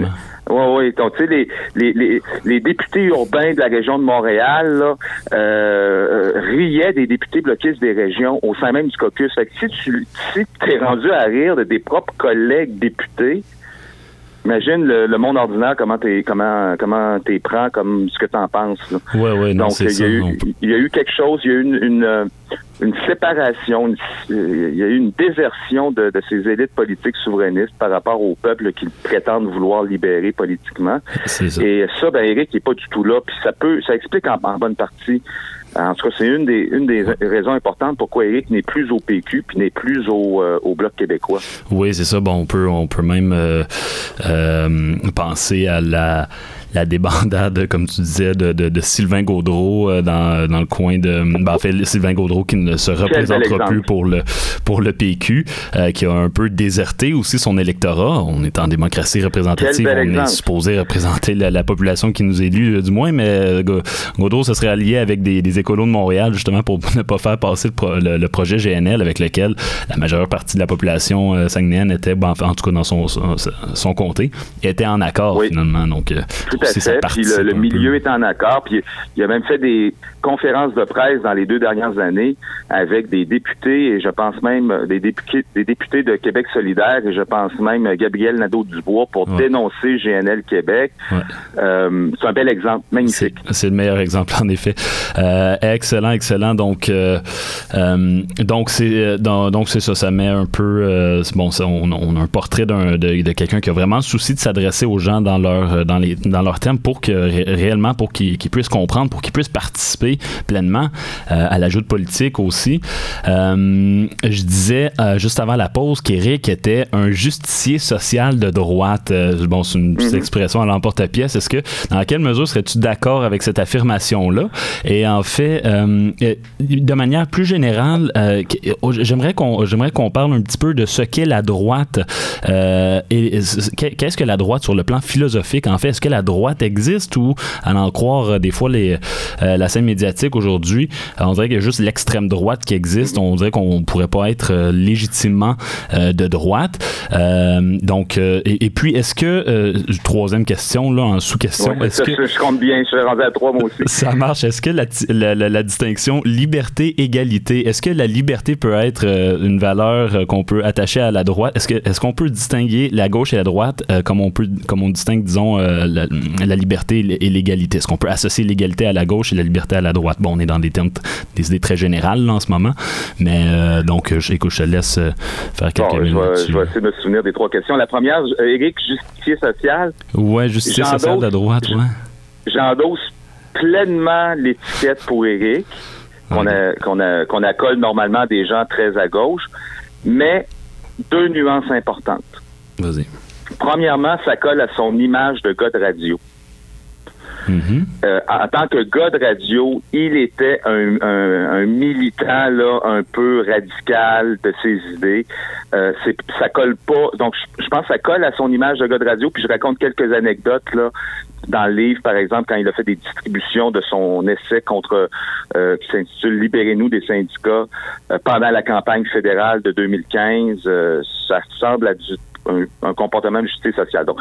B: oui, oui. Donc, tu sais, les, les, les, les, députés urbains de la région de Montréal là, euh, riaient des députés bloquistes des régions au sein même du caucus. Fait que si tu si es rendu à rire de tes propres collègues députés, Imagine le, monde ordinaire, comment t'es comment comment t'es prends, comme ce que t'en penses.
A: Oui, oui, non,
B: Donc il y, a eu, il y a eu quelque chose, il y a eu une, une, euh, séparation, il y a eu une désertion de, de, ces élites politiques souverainistes par rapport au peuple qu'ils prétendent vouloir libérer politiquement. Et ça, ben Eric n'est pas du tout là. Puis ça peut, ça explique en bonne partie en tout cas, c'est une des, une des raisons importantes pourquoi Eric n'est plus au PQ puis n'est plus au, euh, au Bloc québécois.
A: Oui, c'est ça. Bon, on peut, on peut même euh, euh, penser à la la débandade, comme tu disais, de, de, Sylvain Gaudreau euh, dans, dans, le coin de. Ben, en fait, Sylvain Gaudreau qui ne se représentera plus pour le, pour le PQ, euh, qui a un peu déserté aussi son électorat. On est en démocratie représentative, on est supposé représenter la, population qui nous élit, euh, du moins, mais Gaudreau se serait allié avec des, des, écolos de Montréal, justement, pour ne pas faire passer le, le, projet GNL avec lequel la majeure partie de la population euh, était, ben, en tout cas dans son, son, comté, était en accord, finalement. Donc,
B: à fait. Puis le, milieu est en accord. Puis il a même fait des conférences de presse dans les deux dernières années avec des députés et je pense même des députés, des députés de Québec solidaire et je pense même Gabriel Nadeau-Dubois pour dénoncer GNL Québec. Euh, c'est un bel exemple, magnifique.
A: C'est le meilleur exemple en effet. Euh, excellent, excellent. Donc, euh, donc c'est donc c'est ça. Ça met un peu bon. on, a un portrait de, de quelqu'un qui a vraiment le souci de s'adresser aux gens dans leur dans les dans leur thème pour que réellement pour qu'ils puissent comprendre, pour qu'ils puissent participer pleinement euh, à l'ajout de politique aussi. Euh, je disais euh, juste avant la pause qu'Éric était un justicier social de droite. bon, c'est une mhm. expression à l'emporte-pièce. Est-ce que, dans quelle mesure serais-tu d'accord avec cette affirmation-là? Et en fait, de manière plus générale, j'aimerais qu'on j'aimerais qu'on parle un petit peu de ce qu'est la droite et qu'est-ce que la droite sur le plan philosophique. En fait, est-ce que la droite existe ou, à en croire des fois les, la scène médiatique aujourd'hui, on dirait qu'il y a juste l'extrême droite qui existe. On dirait qu'on pourrait pas être euh, légitimement euh, de droite. Euh, donc, et, puis, est-ce que, troisième question, là, en sous-question, est-ce que...
B: Je compte bien, je suis rendu à trois, moi aussi.
A: Ça marche. Est-ce que la, la, distinction liberté-égalité, est-ce que la liberté peut être une valeur qu'on peut attacher à la droite? Est-ce que est-ce qu'on peut distinguer la gauche et la droite comme on peut comme on distingue, disons, la, la, liberté et l'égalité? Est-ce qu'on peut associer l'égalité à la gauche et la liberté à la droite? Bon, on est dans des termes, des idées très générales en ce moment, mais euh, donc, euh, écoute, je te laisse euh, faire quelques minutes.
B: Je vais, essayer de me souvenir des trois questions. La première, Eric, justicier social.
A: Ouais, justicier social de droite, ouais.
B: J'endosse pleinement l'étiquette pour Eric, qu'on qu'on qu'on accole normalement des gens très à gauche, mais deux nuances importantes.
A: Vas-y.
B: Premièrement, ça colle à son image de gars de radio. Euh, en tant que gars de radio, il était un, militant là un peu radical de ses idées. Euh, ça colle pas. Donc, je, pense que ça colle à son image de gars de radio. Puis je raconte quelques anecdotes là dans le livre, par exemple, quand il a fait des distributions de son essai contre euh, qui s'intitule Libérez-nous des syndicats pendant la campagne fédérale de 2015. ça ressemble à du, un, comportement de justice sociale. Donc,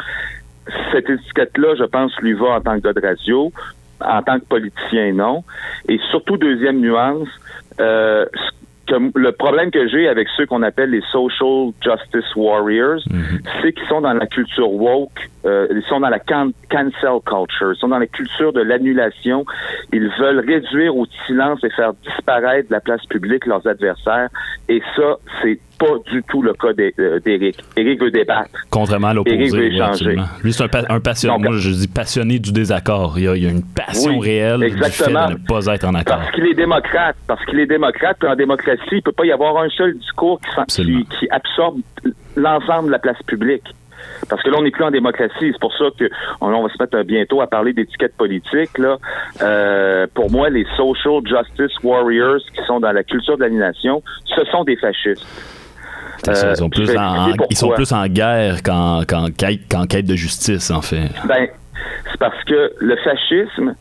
B: cette étiquette-là, je pense, lui va en tant que gars de radio, en tant que politicien, non. Et surtout, deuxième nuance, euh, le problème que j'ai avec ceux qu'on appelle les social justice warriors, mhm. c'est qu'ils sont dans la culture woke, euh, ils sont dans la cancel culture, ils sont dans la culture de l'annulation. Ils veulent réduire au silence et faire disparaître de la place publique leurs adversaires. Et ça, c'est pas du tout le cas euh, d'Éric. Éric veut débattre.
A: Contrairement à l'opposé. Éric veut échanger. Lui, c'est un, passionné. Moi, je dis passionné du désaccord. Il y a, une passion réelle exactement. du fait de ne pas être en accord.
B: Parce qu'il est démocrate. Parce qu'il est démocrate. Puis en démocratie, il peut pas y avoir un seul discours qui, qui absorbe l'ensemble de la place publique. Parce que là, on n'est plus en démocratie. C'est pour ça que on, va se mettre bientôt à parler d'étiquette politique. Là. Euh, pour moi, les social justice warriors qui sont dans la culture de l'animation, ce sont des fascistes.
A: Ils, sont plus en, ils sont plus en guerre qu'en quête, de justice, en fait.
B: Ben, c'est parce que le fascisme,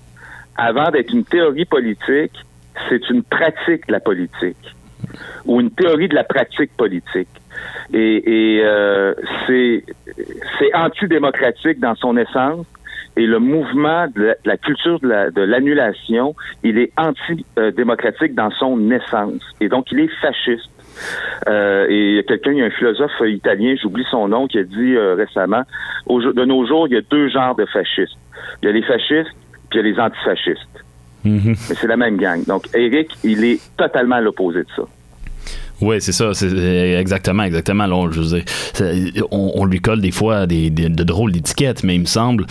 B: avant d'être une théorie politique, c'est une pratique de la politique ou une théorie de la pratique politique. Et, euh, c'est antidémocratique dans son essence. Et le mouvement de la, culture de l'annulation, il est antidémocratique dans son essence. Et donc, il est fasciste. Euh, et il y a quelqu'un, il y a un philosophe italien, j'oublie son nom, qui a dit euh, récemment, de nos jours, il y a deux genres de fascistes. Il y a les fascistes, puis il y a les antifascistes. Mm-hmm. Mais c'est la même gang. Donc, Eric, il est totalement à l'opposé de ça.
A: Oui, c'est ça, exactement, exactement. Là, je veux on, lui colle des fois des, de drôles d'étiquettes, mais il me semble,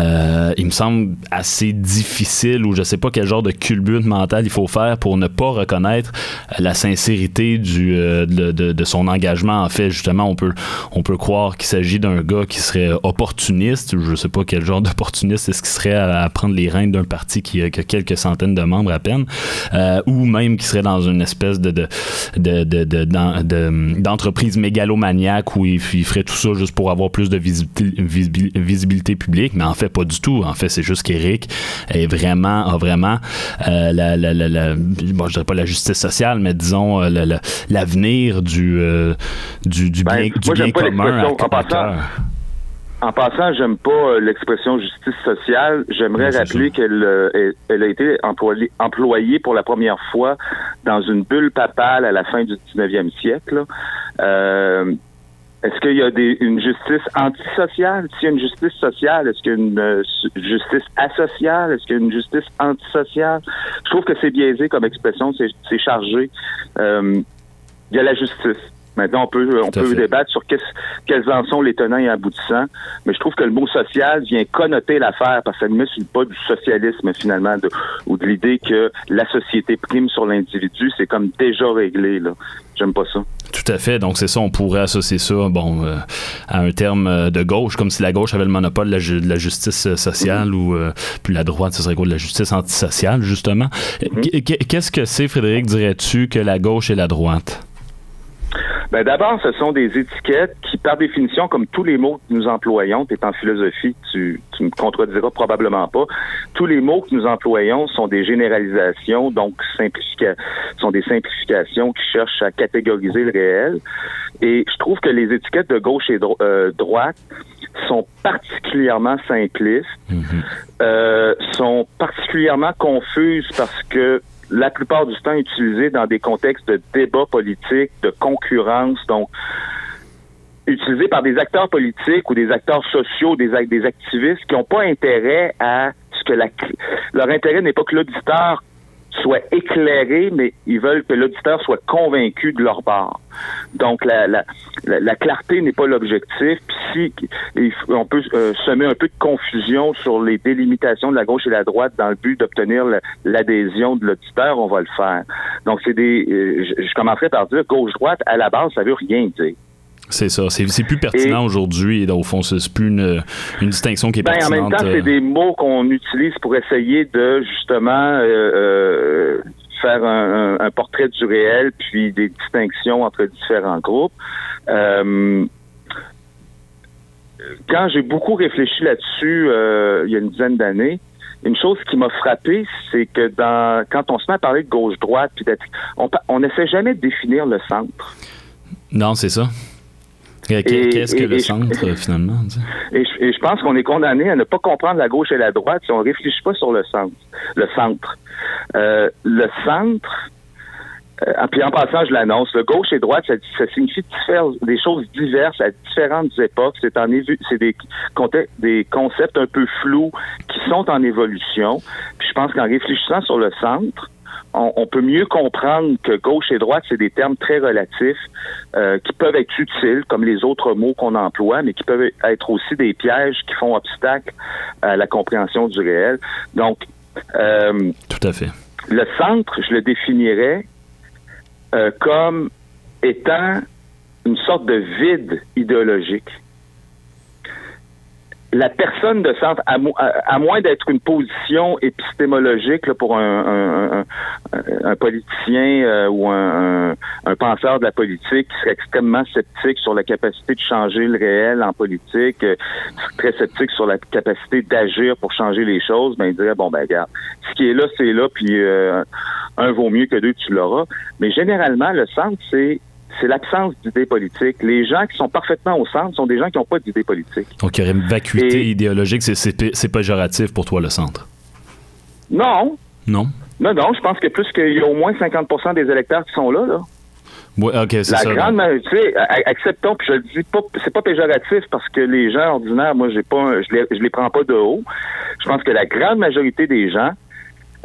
A: euh, il me semble assez difficile ou je sais pas quel genre de culbute mentale il faut faire pour ne pas reconnaître la sincérité du, euh, de, son engagement. En fait, justement, on peut, on peut croire qu'il s'agit d'un gars qui serait opportuniste. Je sais pas quel genre d'opportuniste est-ce qu'il serait à, prendre les rênes d'un parti qui a, quelques centaines de membres à peine, euh, ou même qui serait dans une espèce de d'entreprises de, mégalomaniaques où il, ferait tout ça juste pour avoir plus de visibilité, publique, mais en fait pas du tout. En fait, c'est juste qu'Éric est vraiment, a vraiment euh, la, la, bon, je dirais pas la justice sociale, mais disons euh, l'avenir du, euh, du, du,
B: ben,
A: bien, du bien commun
B: en passant, En passant, j'aime pas euh, l'expression justice sociale. J'aimerais rappeler qu'elle euh, elle a été employée, employée pour la première fois dans une bulle papale à la fin du 19e siècle. Euh, est-ce qu'il y a des, une justice antisociale? S'il y a une justice sociale, est-ce qu'il y a une euh, justice asociale? Est-ce qu'il y a une justice antisociale? Je trouve que c'est biaisé comme expression, c'est chargé. Euh, il y a la justice. Maintenant, on peut, on peut débattre sur quels en sont les tenants et aboutissants, mais je trouve que le mot social vient connoter l'affaire parce que ça ne met pas du socialisme finalement ou de l'idée que la société prime sur l'individu. C'est comme déjà réglé. Là. J'aime pas ça.
A: Tout à fait. Donc, c'est ça, on pourrait associer ça bon, euh, à un terme euh, de gauche, comme si la gauche avait le monopole de la, justice euh, sociale mm-hmm. ou puis la droite, ce serait quoi, de la justice antisociale, justement. Mm-hmm. Qu'est-ce que c'est, Frédéric, dirais-tu, que la gauche et la droite?
B: Ben d'abord, ce sont des étiquettes qui, par définition, comme tous les mots que nous employons, tu es en philosophie, tu, tu me contrediras probablement pas, tous les mots que nous employons sont des généralisations, donc sont des simplifications qui cherchent à catégoriser le réel. Et je trouve que les étiquettes de gauche et euh, droite sont particulièrement simplistes, mm-hmm. euh, sont particulièrement confuses parce que la plupart du temps utilisé dans des contextes de débat politique, de concurrence, donc utilisé par des acteurs politiques ou des acteurs sociaux, des, des activistes qui n'ont pas intérêt à ce que la, leur intérêt n'est pas que l'auditeur soit éclairé, mais ils veulent que l'auditeur soit convaincu de leur part. Donc la, la, la, clarté n'est pas l'objectif. Si on peut euh, semer un peu de confusion sur les délimitations de la gauche et la droite dans le but d'obtenir l'adhésion de l'auditeur, on va le faire. Donc c'est des, euh, je, je commencerai par dire gauche-droite à la base, ça veut rien dire.
A: C'est ça. C'est plus pertinent aujourd'hui. Au fond, c'est plus une, une, distinction qui est pertinente.
B: En même temps, c'est euh. des mots qu'on utilise pour essayer de justement euh, euh, faire un, un, portrait du réel, puis des distinctions entre différents groupes. Euh, quand j'ai beaucoup réfléchi là-dessus il y a une dizaine d'années, une chose qui m'a frappé, c'est que dans quand on se met à parler de gauche-droite, on n'essaie jamais de définir le centre.
A: Non, c'est ça. Qu'est-ce que le centre, finalement?
B: Et je, pense qu'on est condamné à ne pas comprendre la gauche et la droite si on ne réfléchit pas sur le centre. Le centre. Euh, le centre, euh, puis en passant, je l'annonce, le gauche et droite, ça, signifie des choses diverses à différentes époques. C'est en c'est des, des concepts un peu flous qui sont en évolution. Puis je pense qu'en réfléchissant sur le centre, on, peut mieux comprendre que gauche et droite, c'est des termes très relatifs euh, qui peuvent être utiles, comme les autres mots qu'on emploie, mais qui peuvent être aussi des pièges qui font obstacle à la compréhension du réel. Donc,
A: euh, tout à fait.
B: Le centre, je le définirais euh, comme étant une sorte de vide idéologique la personne de centre, à, moins d'être une position épistémologique pour un, politicien euh, ou un, penseur de la politique qui serait extrêmement sceptique sur la capacité de changer le réel en politique, euh, très sceptique sur la capacité d'agir pour changer les choses, ben il dirait bon ben regarde, ce qui est là c'est là, puis euh, un vaut mieux que deux tu l'auras. Mais généralement le centre c'est c'est l'absence d'idées politiques. Les gens qui sont parfaitement au centre sont des gens qui n'ont pas d'idées politiques.
A: Donc, il y aurait une vacuité idéologique. C'est péjoratif pour toi, le centre?
B: Non.
A: Non?
B: Non, non. Je pense que plus qu'il y a au moins 50% des électeurs qui sont là, là.
A: Oui, ok, c'est
B: ça. La grande majorité, acceptons, puis je le dis pas, c'est pas péjoratif parce que les gens ordinaires, moi, j'ai pas, je les, je les prends pas de haut. Je pense que la grande majorité des gens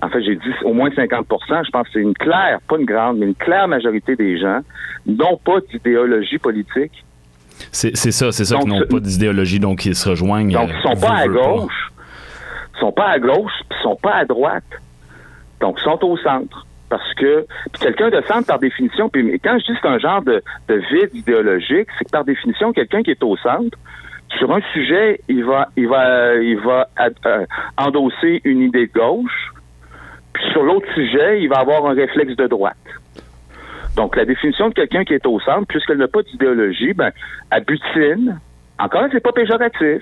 B: en fait, j'ai dit au moins 50% je pense que c'est une claire, pas une grande, mais une claire majorité des gens n'ont pas d'idéologie politique.
A: C'est ça, c'est ça, qu'ils n'ont pas d'idéologie, donc ils se rejoignent.
B: Donc, ils sont euh, pas à gauche, ils sont pas à gauche, puis ils sont pas à droite. Donc, ils sont au centre. Parce que quelqu'un de centre, par définition, puis quand je dis que c'est un genre de, vide idéologique, c'est que par définition, quelqu'un qui est au centre, sur un sujet, il va, il va, il va euh, endosser une idée de gauche, puis sur l'autre sujet, il va avoir un réflexe de droite. Donc, la définition de quelqu'un qui est au centre, puisqu'elle n'a pas d'idéologie, ben, elle butine. Encore, c'est pas péjoratif.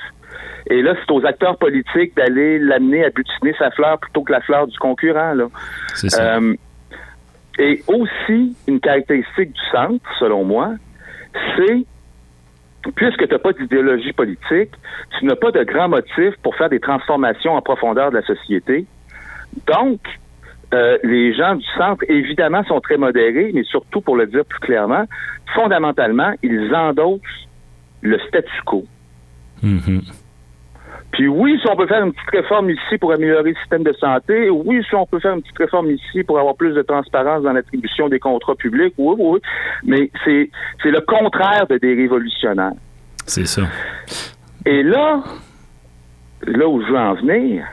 B: Et là, c'est aux acteurs politiques d'aller l'amener à butiner sa fleur plutôt que la fleur du concurrent. Là.
A: C'est ça. Euh,
B: et aussi, une caractéristique du centre, selon moi, c'est puisque tu n'as pas d'idéologie politique, tu n'as pas de grands motifs pour faire des transformations en profondeur de la société. Donc, euh, les gens du centre, évidemment, sont très modérés, mais surtout, pour le dire plus clairement, fondamentalement, ils endossent le statu quo.
A: Mhm.
B: Puis oui, si on peut faire une petite réforme ici pour améliorer le système de santé, oui, si on peut faire une petite réforme ici pour avoir plus de transparence dans l'attribution des contrats publics, oui, oui, mais c'est, c'est le contraire de des révolutionnaires.
A: C'est ça.
B: Et là, là où je veux en venir,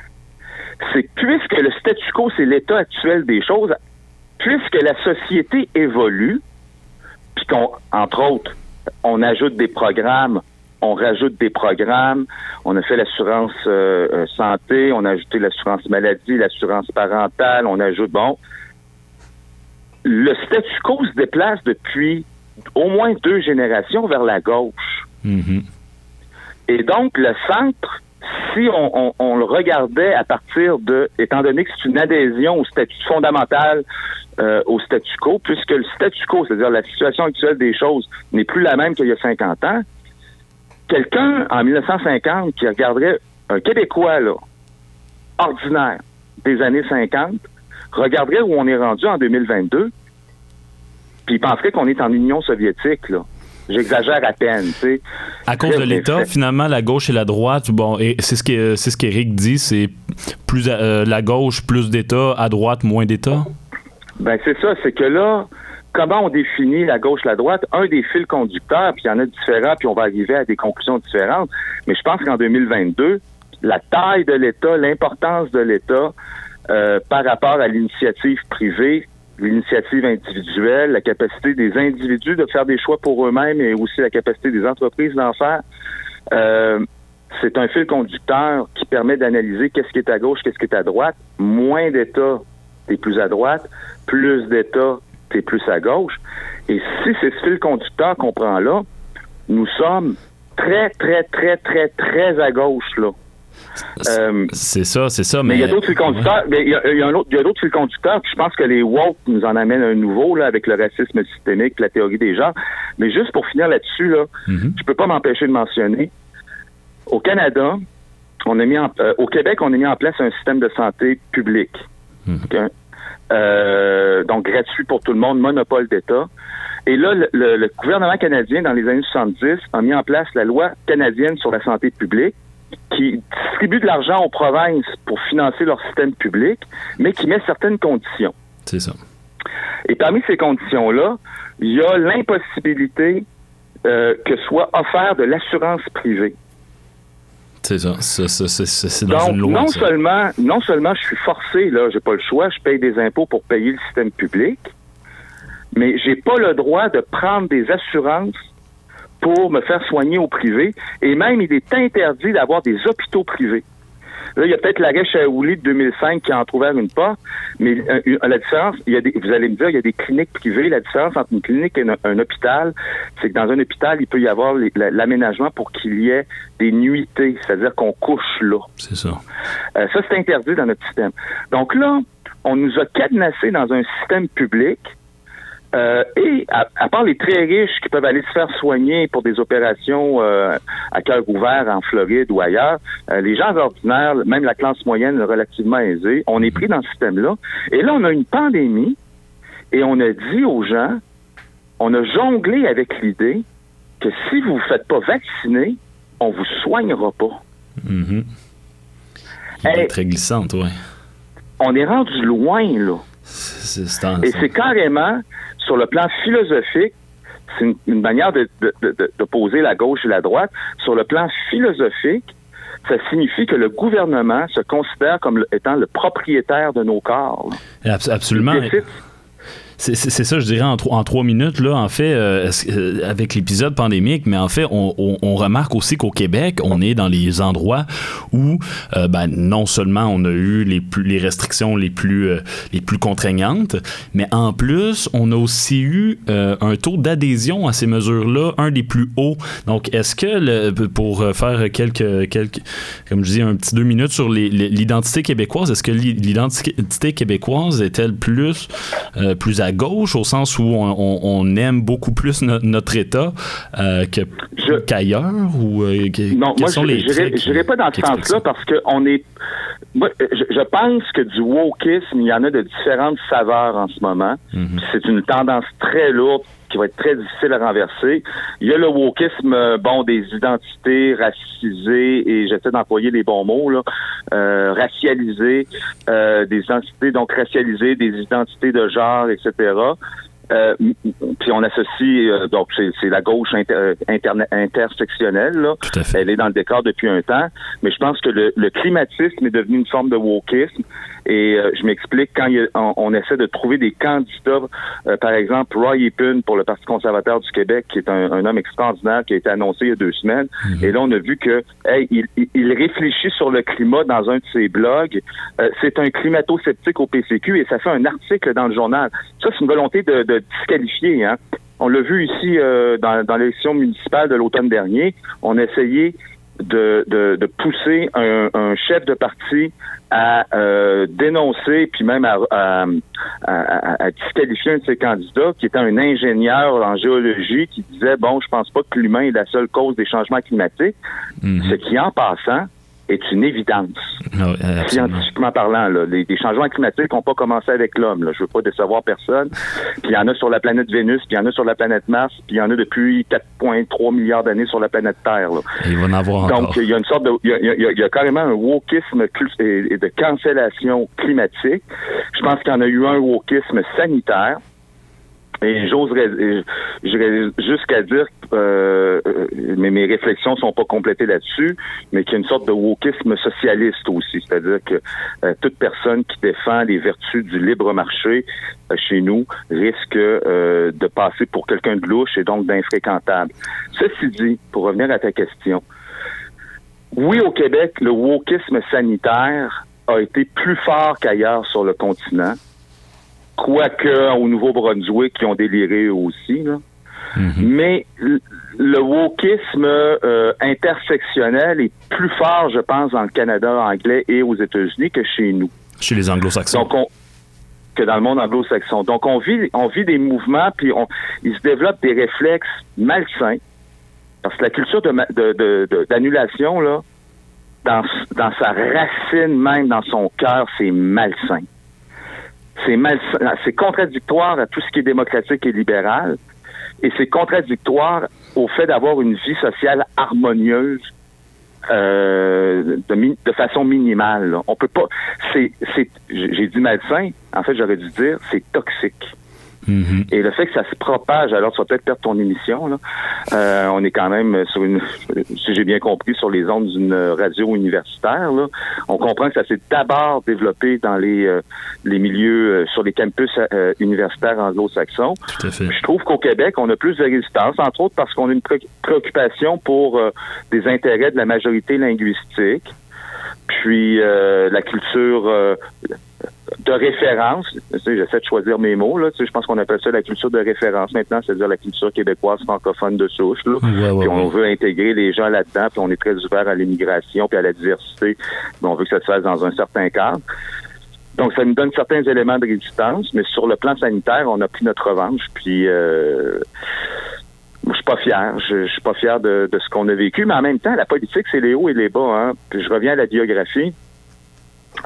B: c'est que puisque le statu quo, c'est l'état actuel des choses, puisque la société évolue, puis qu'on, entre autres, on ajoute des programmes, on rajoute des programmes, on a fait l'assurance euh, euh, santé, on a ajouté l'assurance maladie, l'assurance parentale, on ajoute, bon, le statu quo se déplace depuis au moins deux générations vers la gauche.
A: Mhm.
B: Et donc, le centre si on, le regardait à partir de, étant donné que c'est une adhésion au statut fondamental, euh, au statu quo, puisque le statu quo, c'est-à-dire la situation actuelle des choses, n'est plus la même qu'il y a 50 ans, quelqu'un en 1950 qui regarderait un Québécois là, ordinaire des années 50 regarderait où on est rendu en 2022, puis il penserait qu'on est en Union soviétique là. J'exagère à peine, tu sais.
A: À cause de l'État, finalement, la gauche et la droite, bon, et c'est ce que c'est ce qu'Éric dit, c'est plus euh, la gauche plus d'État, à droite moins d'État?
B: Ben c'est ça, c'est que là, comment on définit la gauche, la droite? Un des fils conducteurs, puis il y en a différents, puis on va arriver à des conclusions différentes. Mais je pense qu'en 2022, la taille de l'État, l'importance de l'État euh, par rapport à l'initiative privée, l'initiative individuelle, la capacité des individus de faire des choix pour eux-mêmes et aussi la capacité des entreprises d'en faire. Euh, c'est un fil conducteur qui permet d'analyser qu'est-ce qui est à gauche, qu'est-ce qui est à droite. Moins d'État, t'es plus à droite. Plus d'État, t'es plus à gauche. Et si c'est ce fil conducteur qu'on prend là, nous sommes très, très, très, très, très à gauche, là.
A: C'est ça, c'est ça.
B: Mais il y a d'autres fils conducteurs. il y a, d'autres fils conducteurs. je pense que les woke nous en amènent un nouveau là avec le racisme systémique, la théorie des genres. Mais juste pour finir là-dessus, là,
A: mm-hmm.
B: je peux pas m'empêcher de mentionner. Au Canada, on a mis euh, au Québec, on a mis en place un système de santé public.
A: Mm.
B: Euh, donc gratuit pour tout le monde, monopole d'État. Et là, le, le, gouvernement canadien, dans les années 70, a mis en place la loi canadienne sur la santé publique, qui distribue de l'argent aux provinces pour financer leur système public, mais qui met certaines conditions.
A: C'est ça.
B: Et parmi ces conditions-là, il y a l'impossibilité euh, que soit offert de l'assurance privée.
A: C'est ça. C'est dans
B: Donc,
A: une loi.
B: Non seulement, non seulement je suis forcé, là, j'ai pas le choix, je paye des impôts pour payer le système public, mais j'ai pas le droit de prendre des assurances pour me faire soigner au privé. Et même, il est interdit d'avoir des hôpitaux privés. Là, il y a peut-être l'arrêt Chaouli de 2005 qui a entrouvert une porte, mais euh, la différence, il y a des, vous allez me dire, il y a des cliniques privées. La différence entre une clinique et un, hôpital, c'est que dans un hôpital, il peut y avoir l'aménagement pour qu'il y ait des nuitées, c'est-à-dire qu'on couche là.
A: C'est ça.
B: Euh, ça, c'est interdit dans notre système. Donc là, on nous a cadenassés dans un système public euh, et à, part les très riches qui peuvent aller se faire soigner pour des opérations euh, à cœur ouvert en Floride ou ailleurs, euh, les gens ordinaires, même la classe moyenne relativement aisée, on est pris dans ce système-là. Et là, on a une pandémie et on a dit aux gens, on a jonglé avec l'idée que si vous ne vous faites pas vacciner, on vous soignera pas.
A: Mm très glissante, oui.
B: On est rendu loin, là. Et c'est carrément sur le plan philosophique, c'est une, manière de, poser la gauche et la droite. Sur le plan philosophique, ça signifie que le gouvernement se considère comme étant le propriétaire de nos corps.
A: Absolument. C'est ça, je dirais, en, trois minutes, là, en fait, euh, euh, avec l'épisode pandémique, mais en fait, on, remarque aussi qu'au Québec, on est dans les endroits où, euh, ben, non seulement on a eu les, restrictions les plus, les plus contraignantes, mais en plus, on a aussi eu un taux d'adhésion à ces mesures-là, un des plus hauts. Donc, est-ce que, pour faire quelques, quelques, comme je dis, un petit deux minutes sur l'identité québécoise, est-ce que l'identité québécoise est-elle plus, plus la gauche au sens où on, aime beaucoup plus notre État qu'ailleurs ou
B: non moi je n'irai pas dans ce sens-là parce que on est je, pense que du wokisme il y en a de différentes saveurs en ce moment mm-hmm. c'est une tendance très lourde qui va être très difficile à renverser. Il y a le wokisme, euh, bon, des identités racisées, et j'essaie d'employer les bons mots, là, euh, racialisées, euh, des identités donc racialisées, des identités de genre, etc. Euh, puis on associe euh, donc c'est la gauche inter, intersectionnelle là. Elle est dans le décor depuis un temps, mais je pense que le, le climatisme est devenu une forme de wokisme. Et euh, je m'explique quand on, essaie de trouver des candidats, euh, par exemple Roy Epun pour le Parti conservateur du Québec, qui est un, homme extraordinaire qui a été annoncé il y a deux semaines. Mhm. Et là, on a vu que hey, il, il, réfléchit sur le climat dans un de ses blogs. Euh, c'est un climato-sceptique au PCQ et ça fait un article dans le journal. Ça, c'est une volonté de, de disqualifier. Hein. On l'a vu ici dans, dans l'élection municipale de l'automne dernier. On a essayé de, de, de pousser un, un, chef de parti à euh, dénoncer puis même à, à, à, disqualifier un de ses candidats qui était un ingénieur en géologie qui disait bon je pense pas que l'humain est la seule cause des changements climatiques mhm. ce qui en passant est une évidence. Ah Scientifiquement parlant, là, les, changements climatiques n'ont pas commencé avec l'homme. Je veux pas décevoir personne. Puis il y en a sur la planète Vénus, puis il y en a sur la planète Mars, puis il y en a depuis 4,3 milliards d'années sur la planète Terre.
A: il va en avoir
B: Donc il y a une sorte de, il y a, y a, carrément un wokisme et de cancellation climatique. Je pense qu'il y en a eu un wokisme sanitaire. Et j'oserais, j'irais jusqu'à dire, euh, euh, mais mes réflexions sont pas complétées là-dessus, mais qu'il y a une sorte de wokisme socialiste aussi, c'est-à-dire que euh, toute personne qui défend les vertus du libre marché chez nous risque de passer pour quelqu'un de louche et donc d'infréquentable. Ceci dit, pour revenir à ta question, oui, au Québec, le wokisme sanitaire a été plus fort qu'ailleurs sur le continent quoique au Nouveau-Brunswick, qui ont déliré aussi. Là. Mhm. Mais le wokisme euh, intersectionnel est plus fort, je pense, dans le Canada anglais et aux États-Unis que chez nous.
A: Chez les anglo-saxons.
B: que dans le monde anglo-saxon. Donc, on vit, on vit des mouvements, puis on, il se développe des réflexes malsains. Parce que la culture d'annulation, de, là, dans, dans sa racine même, dans son cœur, c'est malsain c'est c'est contradictoire à tout ce qui est démocratique et libéral, et c'est contradictoire au fait d'avoir une vie sociale harmonieuse euh, de, de, façon minimale. On peut pas. C'est, j'ai dit malsain. En fait, j'aurais dû dire c'est toxique. Mm-hmm. Et le fait que ça se propage, alors tu vas peut-être perdre ton émission. Là. Euh, on est quand même sur une, si j'ai bien compris, sur les ondes d'une radio universitaire. Là. On comprend que ça s'est d'abord développé dans les euh, les milieux, euh, sur les campus universitaires anglo-saxons. Je trouve qu'au Québec, on a plus de résistance, entre autres parce qu'on a une préoccupation pour des intérêts de la majorité linguistique puis la culture de référence. J'essaie de choisir mes mots. Là. je pense qu'on appelle ça la culture de référence maintenant, c'est-à-dire la culture québécoise francophone de souche. Là. puis on veut intégrer les gens là-dedans, puis on est très ouvert à l'immigration puis à la diversité. on veut que ça se fasse dans un certain cadre. Donc, ça nous donne certains éléments de résistance, mais sur le plan sanitaire, on a pris notre revanche. Puis, euh, je suis pas fier. Je, suis pas fier de, ce qu'on a vécu, mais en même temps, la politique, c'est les hauts et les bas. Hein. Puis je reviens à la biographie.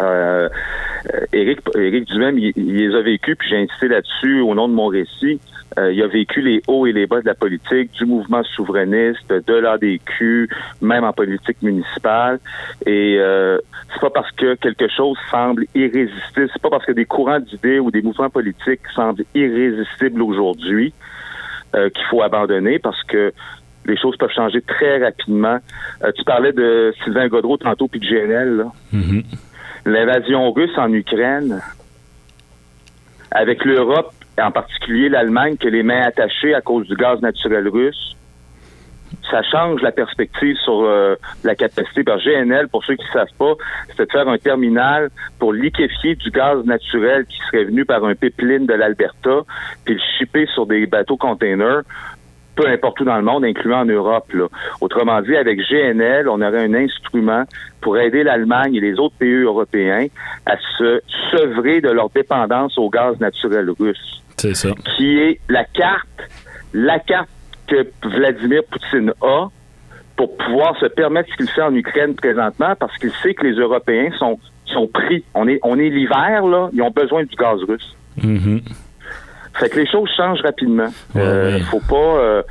B: Euh, Éric, Éric Duhem, il, les a vécu, puis j'ai insisté là-dessus au nom de mon récit. Euh, il a vécu les hauts et les bas de la politique, du mouvement souverainiste, de l'ADQ, même en politique municipale. Et euh, c'est pas parce que quelque chose semble irrésistible, c'est pas parce que des courants d'idées ou des mouvements politiques semblent irrésistibles aujourd'hui euh, qu'il faut abandonner, parce que les choses peuvent changer très rapidement. Euh, tu parlais de Sylvain Godreau tantôt puis de GNL. Là. Mm-hmm l'invasion russe en Ukraine, avec l'Europe, en particulier l'Allemagne, qui a les mains attachées à cause du gaz naturel russe, ça change la perspective sur euh, la capacité. Par GNL, pour ceux qui ne savent pas, c'est de faire un terminal pour liquéfier du gaz naturel qui serait venu par un pipeline de l'Alberta, puis le shipper sur des bateaux containers peu importe où dans le monde, incluant en Europe. Autrement dit, avec GNL, on aurait un instrument pour aider l'Allemagne et les autres pays européens à se sevrer de leur dépendance au gaz naturel russe.
A: C'est ça.
B: Qui est la carte, la carte que Vladimir Poutine a pour pouvoir se permettre ce qu'il fait en Ukraine présentement parce qu'il sait que les Européens sont, sont pris. On est, on est l'hiver, là, ils ont besoin du gaz russe.
A: Mm-hmm.
B: Fait que les choses changent rapidement. Euh, faut pas. Euh,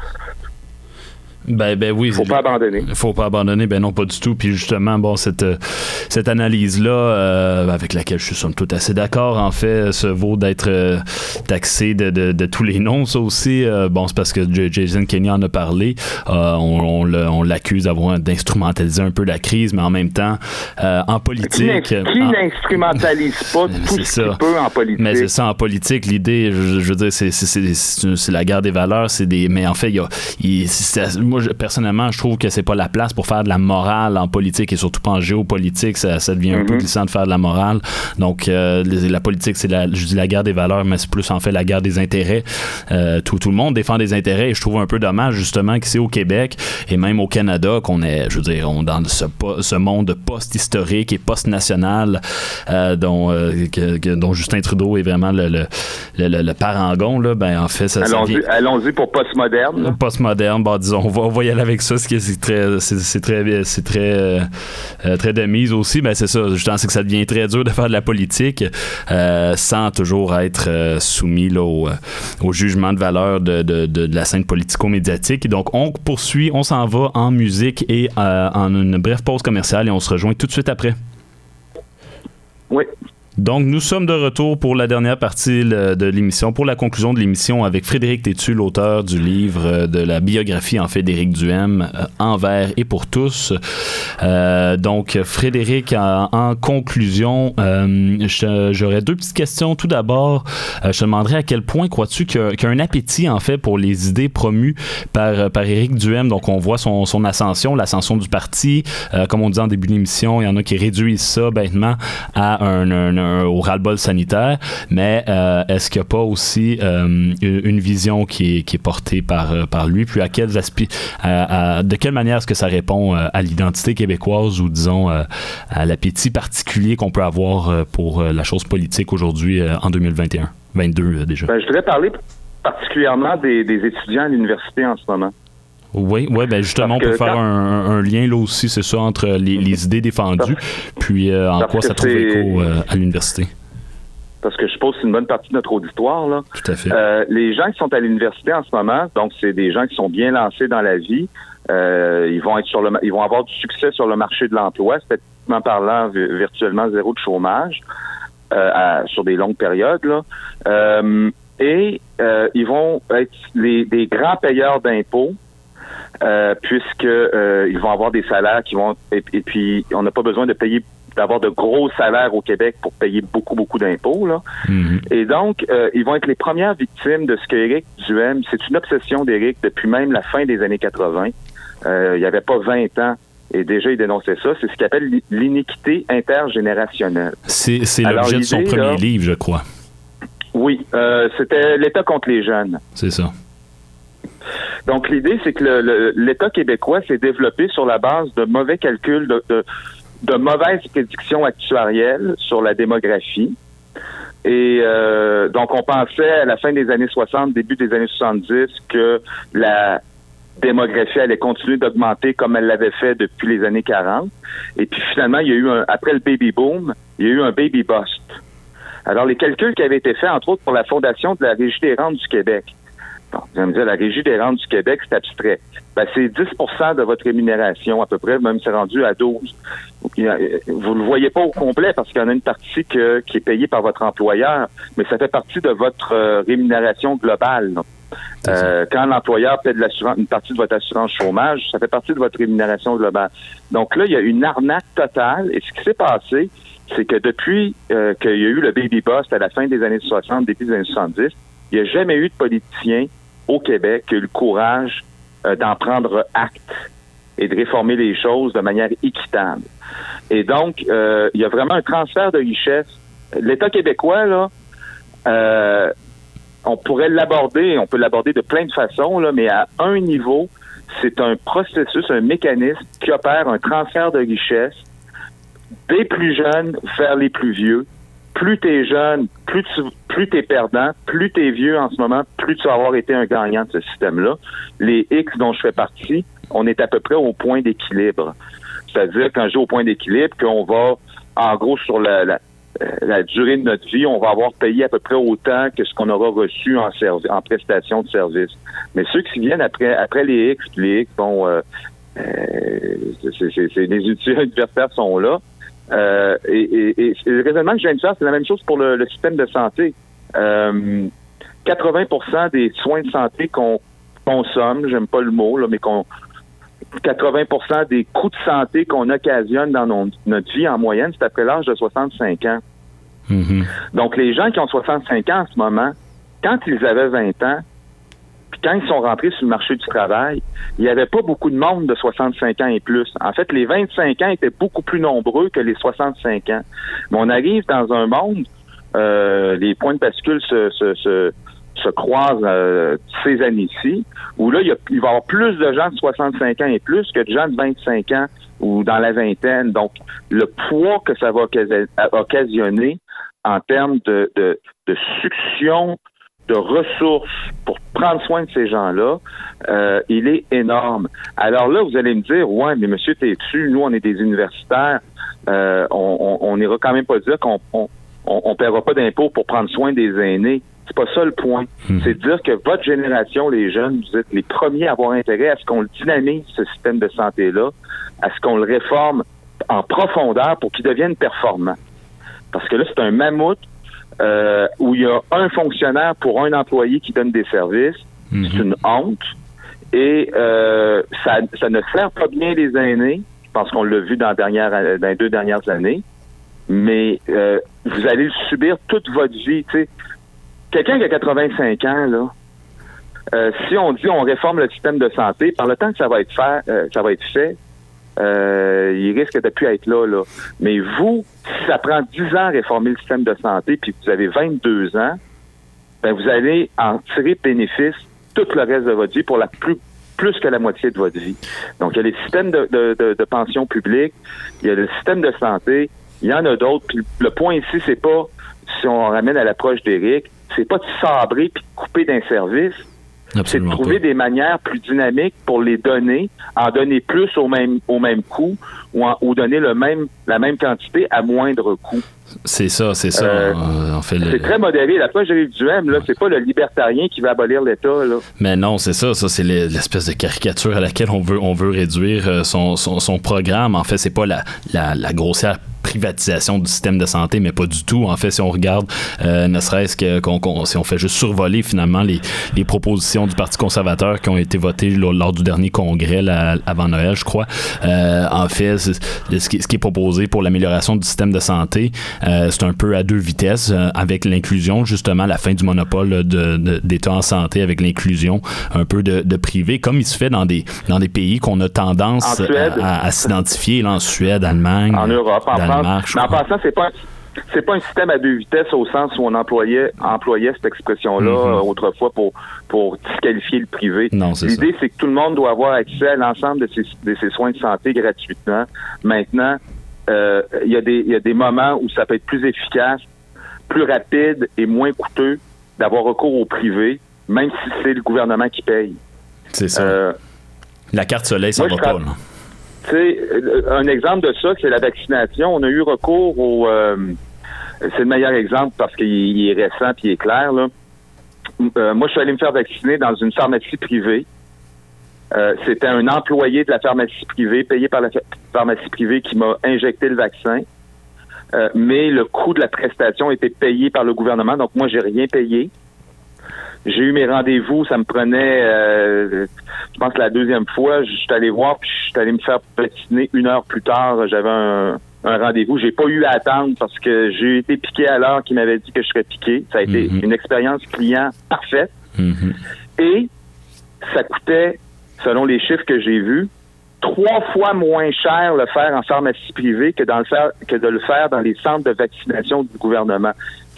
A: ben, ben oui.
B: Faut pas abandonner.
A: Faut pas abandonner, ben non, pas du tout. Puis justement, bon, cette, euh, cette analyse-là, euh, avec laquelle je suis somme toute assez d'accord, en fait, se vaut d'être euh, taxé de, de, de, tous les noms. Ça aussi, bon, c'est parce que Jason Kenney en a parlé. on, on l'accuse d'avoir d'instrumentaliser un peu la crise, mais en même temps, en politique.
B: Qui n'instrumentalise pas tout ce qu'il peut en politique?
A: Mais c'est ça, en politique, l'idée, je, veux dire, c'est la guerre des valeurs, c'est des. Mais en fait, il y a. Personnellement, je trouve que c'est pas la place pour faire de la morale en politique et surtout pas en géopolitique. Ça, devient un peu mhm. glissant de faire de la morale. Donc, euh, la politique, c'est la, je dis la guerre des valeurs, mais c'est plus en fait la guerre des intérêts. Euh, tout, tout le monde défend des intérêts et je trouve un peu dommage, justement, qu'ici au Québec et même au Canada, qu'on est, je veux dire, on, dans ce, ce monde post-historique et post-national euh, dont, dont Justin Trudeau est vraiment le, le, le, parangon, là, ben, en fait, ça,
B: allons-y, allons-y pour post-moderne.
A: Post-moderne, bon, disons, on va, on va y aller avec ça, ce qui est très, c'est très, c'est très, euh, très de mise aussi. Mais c'est ça, je pense que ça devient très dur de faire de la politique euh, sans toujours être euh, soumis au, jugement de valeur de, de, la scène politico-médiatique. Donc, on poursuit, on s'en va en musique et en une brève pause commerciale et on se rejoint tout de suite après.
B: Oui.
A: Donc, nous sommes de retour pour la dernière partie de l'émission, pour la conclusion de l'émission avec Frédéric Tétu, l'auteur du livre euh, de la biographie, en fait, d'Éric Duhem, euh, Envers et pour tous. Euh, donc, Frédéric, en, conclusion, j'aurais deux petites questions. Tout d'abord, je te demanderais à quel point crois-tu qu'il y, a un appétit, en fait, pour les idées promues par, par Éric Duhem. Donc, on voit son, son ascension, l'ascension du parti. comme on disait en début d'émission, il y en a qui réduisent ça bêtement à un, un au ras-le-bol sanitaire, mais euh, est-ce qu'il n'y a pas aussi euh, une vision qui est, portée par, euh, par lui, puis à quels aspects, de quelle manière est-ce que ça répond à l'identité québécoise ou disons à l'appétit particulier qu'on peut avoir pour la chose politique aujourd'hui en 2021, 22 déjà?
B: Ben, je voudrais parler particulièrement des étudiants à l'université en ce moment.
A: Oui, ouais, ben justement, on peut faire un, lien là aussi, c'est ça, entre les, idées défendues, puis euh, en quoi ça trouve écho euh, à l'université.
B: Parce que je suppose que c'est une bonne partie de notre auditoire. Là.
A: Tout à fait.
B: Euh, les gens qui sont à l'université en ce moment, donc c'est des gens qui sont bien lancés dans la vie. ils vont être sur le, ils vont avoir du succès sur le marché de l'emploi, spécifiquement parlant, virtuellement zéro de chômage sur des longues périodes. Là. et ils vont être les, des grands payeurs d'impôts euh, puisque euh, ils vont avoir des salaires qui vont et, puis on n'a pas besoin de payer d'avoir de gros salaires au Québec pour payer beaucoup beaucoup d'impôts là. Mhm. Et donc euh, ils vont être les premières victimes de ce que Éric Duhem, c'est une obsession d'Éric depuis même la fin des années 80. Euh, il n'y avait pas 20 ans et déjà, il dénonçait ça. C'est ce qu'il appelle l'iniquité intergénérationnelle.
A: C'est l'objet de son premier livre, je crois.
B: Oui, euh, c'était l'État contre les jeunes.
A: C'est ça.
B: Donc, l'idée, c'est que l'État québécois s'est développé sur la base de mauvais calculs, de, mauvaises prédictions actuarielles sur la démographie. Et euh, donc, on pensait à la fin des années 60, début des années 70, que la démographie allait continuer d'augmenter comme elle l'avait fait depuis les années 40. Et puis finalement, il y a eu un, après le baby boom, il y a eu un baby bust. Alors, les calculs qui avaient été faits, entre autres, pour la fondation de la Régie des rentes du Québec, vous allez me dire, la Régie des rentes du Québec, c'est abstrait. Ben, c'est 10% de votre rémunération, à peu près, même c'est rendu à 12 Vous ne le voyez pas au complet parce qu'il y en a une partie qui est payée par votre employeur, mais ça fait partie de votre euh, rémunération globale. Euh, quand l'employeur paie de l'assurance, une partie de votre assurance chômage, ça fait partie de votre rémunération globale. Donc là, il y a une arnaque totale. Et ce qui s'est passé, c'est que depuis euh, qu'il y a eu le baby bust à la fin des années 60, début des années 70, il n'y a jamais eu de politicien au Québec qui le courage euh, d'en prendre acte et de réformer les choses de manière équitable. Et donc, euh, il y a vraiment un transfert de richesse. L'État québécois, là, euh, on pourrait l'aborder, on peut l'aborder de plein de façons, là, mais à un niveau, c'est un processus, un mécanisme qui opère un transfert de richesse des plus jeunes vers les plus vieux. Plus tu es jeune, plus tu, plus tu es perdant, plus tu es vieux en ce moment, plus tu vas avoir été un gagnant de ce système-là. Les X dont je fais partie, on est à peu près au point d'équilibre. C'est-à-dire, quand dis au point d'équilibre, qu'on va, en gros, sur la, la, durée de notre vie, on va avoir payé à peu près autant que ce qu'on aura reçu en, en prestation de service. Mais ceux qui viennent après, après les X, les X, bon, euh, euh, c'est, les universitaires sont là. Euh, et, et, le raisonnement que je viens de faire, c'est la même chose pour le, système de santé. 80% des soins de santé qu'on consomme, j'aime pas le mot, là, mais qu'on 80% des coûts de santé qu'on occasionne dans notre vie en moyenne, c'est après l'âge de 65 ans. Mm-hmm. Donc, les gens qui ont 65 ans en ce moment, quand ils avaient 20 ans, puis quand ils sont rentrés sur le marché du travail, il n'y avait pas beaucoup de monde de 65 ans et plus. En fait, les 25 ans étaient beaucoup plus nombreux que les 65 ans. Mais on arrive dans un monde, euh, les points de bascule se, se, se croisent euh, ces années-ci, où là, il, va y avoir plus de gens de 65 ans et plus que de gens de 25 ans ou dans la vingtaine. Donc, le poids que ça va occasionner en termes de, de, de succion de ressources pour prendre soin de ces gens-là, euh, il est énorme. Alors là, vous allez me dire, ouais, mais monsieur, t'es dessus, nous, on est des universitaires, euh, on n'ira quand même pas dire qu'on on, on, paiera pas d'impôts pour prendre soin des aînés. C'est pas ça le point. Hmm. C'est de dire que votre génération, les jeunes, vous êtes les premiers à avoir intérêt à ce qu'on le dynamise, ce système de santé-là, à ce qu'on le réforme en profondeur pour qu'il devienne performant. Parce que là, c'est un mammouth euh, où il y a un fonctionnaire pour un employé qui donne des services. Hmm. C'est une honte. Et euh, ça, ça ne sert pas bien les aînés. Je pense qu'on l'a vu dans, dernière, dans les deux dernières années. Mais euh, vous allez le subir toute votre vie. sais quelqu'un qui a 85 ans, là, euh, si on dit on réforme le système de santé, par le temps que ça va être fait, euh, ça va être fait, euh, il risque de plus être là, là. Mais vous, si ça prend 10 ans à réformer le système de santé, puis vous avez 22 ans, ben vous allez en tirer bénéfice tout le reste de votre vie pour la plus plus que la moitié de votre vie. Donc, il y a les systèmes de, de, de, pension publique, il y a le système de santé, il y en a d'autres. Puis le point ici, c'est pas, si on ramène à l'approche d'Éric, c'est pas de sabrer puis de couper d'un service. C'est de trouver des manières plus dynamiques pour les donner, en donner plus au même au même coût ou, ou donner le même la même quantité à moindre coût.
A: C'est ça, c'est ça. Euh,
B: en fait, c'est très modéré. La j'ai du M, là, c'est pas le libertarien qui va abolir l'État.
A: Mais non, c'est ça. Ça, c'est l'espèce de caricature à laquelle on veut, on veut réduire euh, son, son, son programme. En fait, c'est pas la, la, la grossière privatisation du système de santé, mais pas du tout. En fait, si on regarde, euh, ne serait-ce que si on fait juste survoler finalement les, les, propositions du Parti conservateur qui ont été votées lors, du dernier congrès avant Noël, je crois. Euh, en fait, ce qui, ce qui, est proposé pour l'amélioration du système de santé, euh, c'est un peu à deux vitesses, avec l'inclusion, justement, la fin du monopole d'État de, en santé, avec l'inclusion un peu de, de, privé, comme il se fait dans des, dans des pays qu'on a tendance à, à, s'identifier, en Suède, Allemagne,
B: en Europe, en Mais en passant, c'est pas c'est pas un système à deux vitesses au sens où on employait employait cette expression-là mm-hmm. autrefois pour pour disqualifier le privé. L'idée c'est que tout le monde doit avoir accès à l'ensemble de ses, soins de santé gratuitement. Maintenant, euh, il y a des y a des moments où ça peut être plus efficace, plus rapide et moins coûteux d'avoir recours au privé, même si c'est le gouvernement qui paye.
A: C'est ça. Euh, la carte soleil, ça va pas. Là
B: sais, un exemple de ça, c'est la vaccination. On a eu recours au... Euh, c'est le meilleur exemple parce qu'il est récent et il est clair. Là. Euh, moi, je suis allé me faire vacciner dans une pharmacie privée. Euh, c'était un employé de la pharmacie privée, payé par la pharmacie privée, qui m'a injecté le vaccin. mais le coût de la prestation était payé par le gouvernement, donc moi, j'ai rien payé. J'ai eu mes rendez-vous, ça me prenait, euh, je pense la deuxième fois, je suis allé voir, puis je suis allé me faire patiner une heure plus tard. J'avais un, rendez-vous. J'ai pas eu à attendre parce que j'ai été piqué à l'heure qui m'avait dit que je serais piqué. Ça a été mhm. une expérience client parfaite. Mhm. Et ça coûtait, selon les chiffres que j'ai vus, trois fois moins cher le faire en pharmacie privée que, dans le faire, que de le faire dans les centres de vaccination du gouvernement.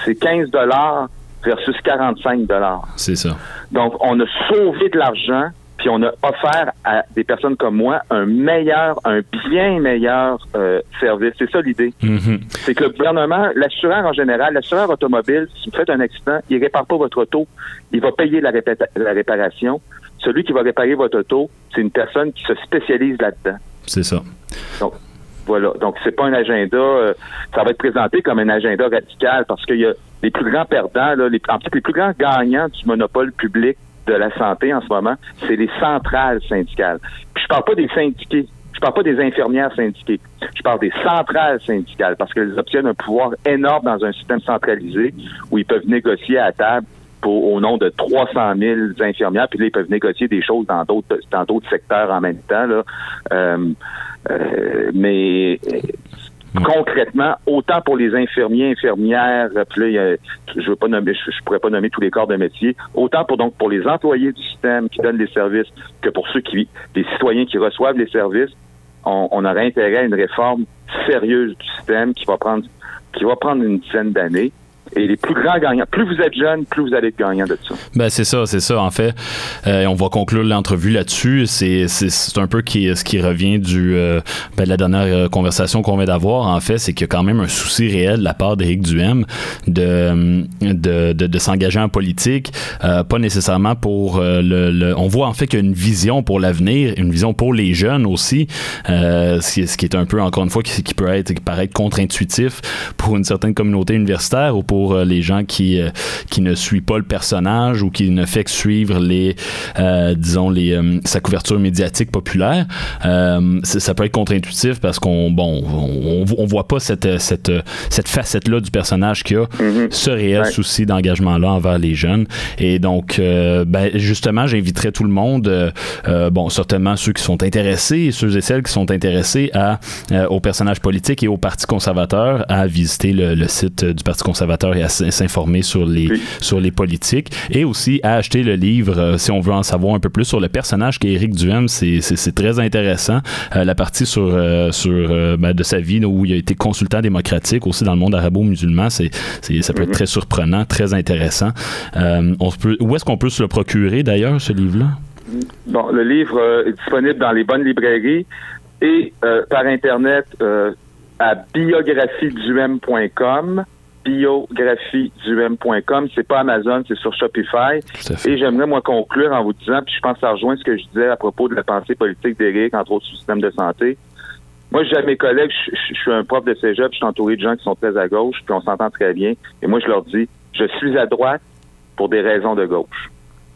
B: C'est 15 dollars versus 45 dollars.
A: C'est ça.
B: Donc, on a sauvé de l'argent puis on a offert à des personnes comme moi un meilleur, un bien meilleur euh, service. C'est ça l'idée.
A: Mhm.
B: C'est que le gouvernement, l'assureur en général, l'assureur automobile, si vous faites un accident, il répare pas votre auto, il va payer la, la réparation. Celui qui va réparer votre auto, c'est une personne qui se spécialise là-dedans.
A: C'est ça.
B: Donc, voilà. Donc, c'est pas un agenda. euh, ça va être présenté comme un agenda radical parce qu'il y a les plus grands perdants, là, les, en fait, les plus grands gagnants du monopole public de la santé en ce moment, c'est les centrales syndicales. Puis je parle pas des syndiqués. Je parle pas des infirmières syndiquées. Je parle des centrales syndicales parce qu'elles obtiennent un pouvoir énorme dans un système centralisé où ils peuvent négocier à table pour, au nom de 300 000 infirmières, puis là, ils peuvent négocier des choses dans d'autres dans d'autres secteurs en même temps. Là. Euh, euh, mais euh, concrètement, autant pour les infirmiers, infirmières, puis là, il y a- je veux pas nommer, je, je pourrais pas nommer tous les corps de métier, autant pour donc pour les employés du système qui donnent les services que pour ceux qui, les citoyens qui reçoivent les services, on, on aurait intérêt à une réforme sérieuse du système qui va prendre qui va prendre une dizaine d'années. Et les plus grands gagnants, plus vous êtes jeune, plus vous allez être gagnant de ça.
A: Ben c'est ça, c'est ça en fait. Euh, on va conclure l'entrevue là-dessus. C'est, c'est, c'est un peu qui, ce qui revient du euh, ben, de la dernière euh, conversation qu'on vient d'avoir. En fait, c'est qu'il y a quand même un souci réel de la part d'Éric Duhem de, de, de, de s'engager en politique, euh, pas nécessairement pour euh, le, le- On voit en fait qu'il y a une vision pour l'avenir, une vision pour les jeunes aussi, euh, ce, qui, ce qui est un peu encore une fois qui, qui peut être qui paraît être contre-intuitif pour une certaine communauté universitaire ou pour euh, les gens qui euh, qui ne suivent pas le personnage ou qui ne fait que suivre les euh, disons les sa couverture médiatique populaire ça peut être contre-intuitif parce qu'on bon on, on voit pas cette cette cette facette là du personnage qui a ce réel
B: Ouais.
A: souci d'engagement là envers les jeunes. Et donc euh, ben, justement j'inviterais tout le monde euh, bon certainement ceux qui sont intéressés et ceux et celles qui sont intéressés à euh, au personnage politique et au Parti conservateur à visiter le, le site du Parti conservateur et à s'informer sur les
B: Oui.
A: sur les politiques et aussi à acheter le livre euh, si on veut en savoir un peu plus sur le personnage qu'est Éric Duhem. C'est très intéressant Euh, la partie sur euh, sur ben, de sa vie où il a été consultant démocratique aussi dans le monde arabo-musulman. C'est c'est- ça peut être très surprenant très intéressant. Euh, on peut où est-ce qu'on peut se le procurer d'ailleurs ce livre là
B: Bon, le livre euh, est disponible dans les bonnes librairies et euh, par Internet à biographiedum.com. Biographiedum.com. C'est pas Amazon, c'est sur Shopify. Et j'aimerais, moi, conclure en vous disant, puis je pense que ça rejoint ce que je disais à propos de la pensée politique d'Éric, entre autres sur le système de santé. Moi, à mes collègues, je, je- je suis un prof de cégep, je suis entouré de gens qui sont très à gauche, puis on s'entend très bien. Et moi, je leur dis, je suis à droite pour des raisons de gauche.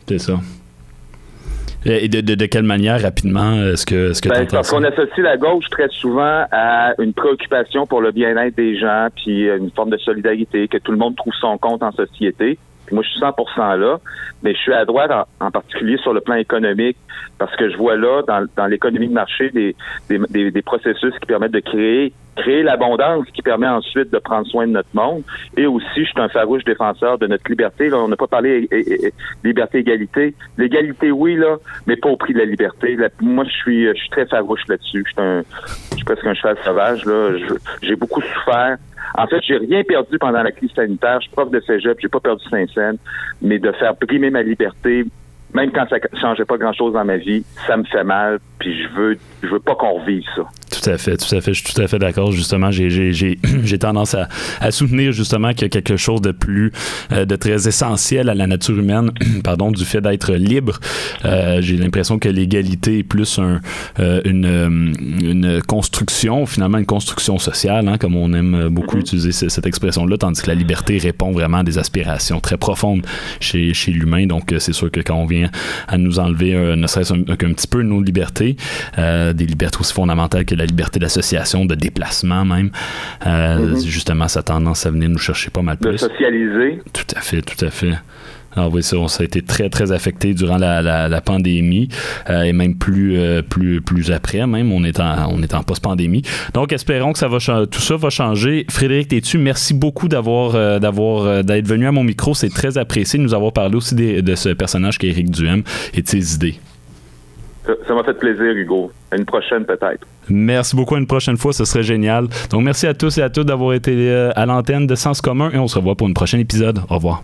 A: c'est ça et de, de, de quelle manière rapidement est-ce que est-ce que
B: Ben, parce qu'on associe la gauche très souvent à une préoccupation pour le bien-être des gens, puis euh, une forme de solidarité, que tout le monde trouve son compte en société. Moi, je suis 100% là, mais je suis à droite en, particulier sur le plan économique, parce que je vois là, dans, l'économie de marché, des, des, des, processus qui permettent de créer créer l'abondance qui permet ensuite de prendre soin de notre monde. Et aussi, je suis un farouche défenseur de notre liberté. Là, on n'a pas parlé é- é- é- liberté-égalité. L'égalité, oui, là, mais pas au prix de la liberté. Moi, je suis, je suis très farouche là-dessus. Je suis, un, je suis presque un cheval sauvage. Là. J'ai beaucoup souffert. En fait, j'ai rien perdu pendant la crise sanitaire. Je suis prof de cégep, j'ai pas perdu Saint-Saëns, mais de faire primer ma liberté, même quand ça changeait pas grand-chose dans ma vie, ça me fait mal. Puis je veux, je veux pas qu'on revive ça.
A: Tout à fait, tout à fait. Je suis tout à fait d'accord. Justement, j'ai, tendance à, à soutenir justement qu'il y a quelque chose de plus, euh, de très essentiel à la nature humaine, pardon, du fait d'être libre. Euh, j'ai l'impression que l'égalité est plus un, euh, une, une construction, finalement une construction sociale, hein, comme on aime beaucoup utiliser ce- cette expression-là, tandis que la liberté répond vraiment à des aspirations très profondes chez, chez l'humain. Donc, c'est sûr que quand on vient à nous enlever, ne serait-ce un- qu'un petit peu de nos libertés, euh, des libertés aussi fondamentales que la liberté d'association, de déplacement même, euh, justement, ça a tendance à venir nous chercher pas mal
B: De
A: plus.
B: socialiser.
A: Tout à fait, tout à fait. Alors oui, ça, a été très, très affecté durant la, la, la pandémie euh, et même plus, euh, plus, plus après, même, on est en, on est en post-pandémie. Donc, espérons que ça va tout ça va changer. Frédéric Tétu, merci beaucoup d'avoir, euh, d'avoir, d'être venu à mon micro. C'est très apprécié de nous avoir parlé aussi des- de ce personnage qu'est Éric Duhem et de ses idées.
B: Ça m'a fait plaisir, Hugo. À une prochaine, peut-être.
A: Merci beaucoup. Une prochaine fois, ce serait génial. Donc, merci à tous et à toutes d'avoir été euh, à l'antenne de Sens commun et on se revoit pour une prochaine épisode. Au revoir.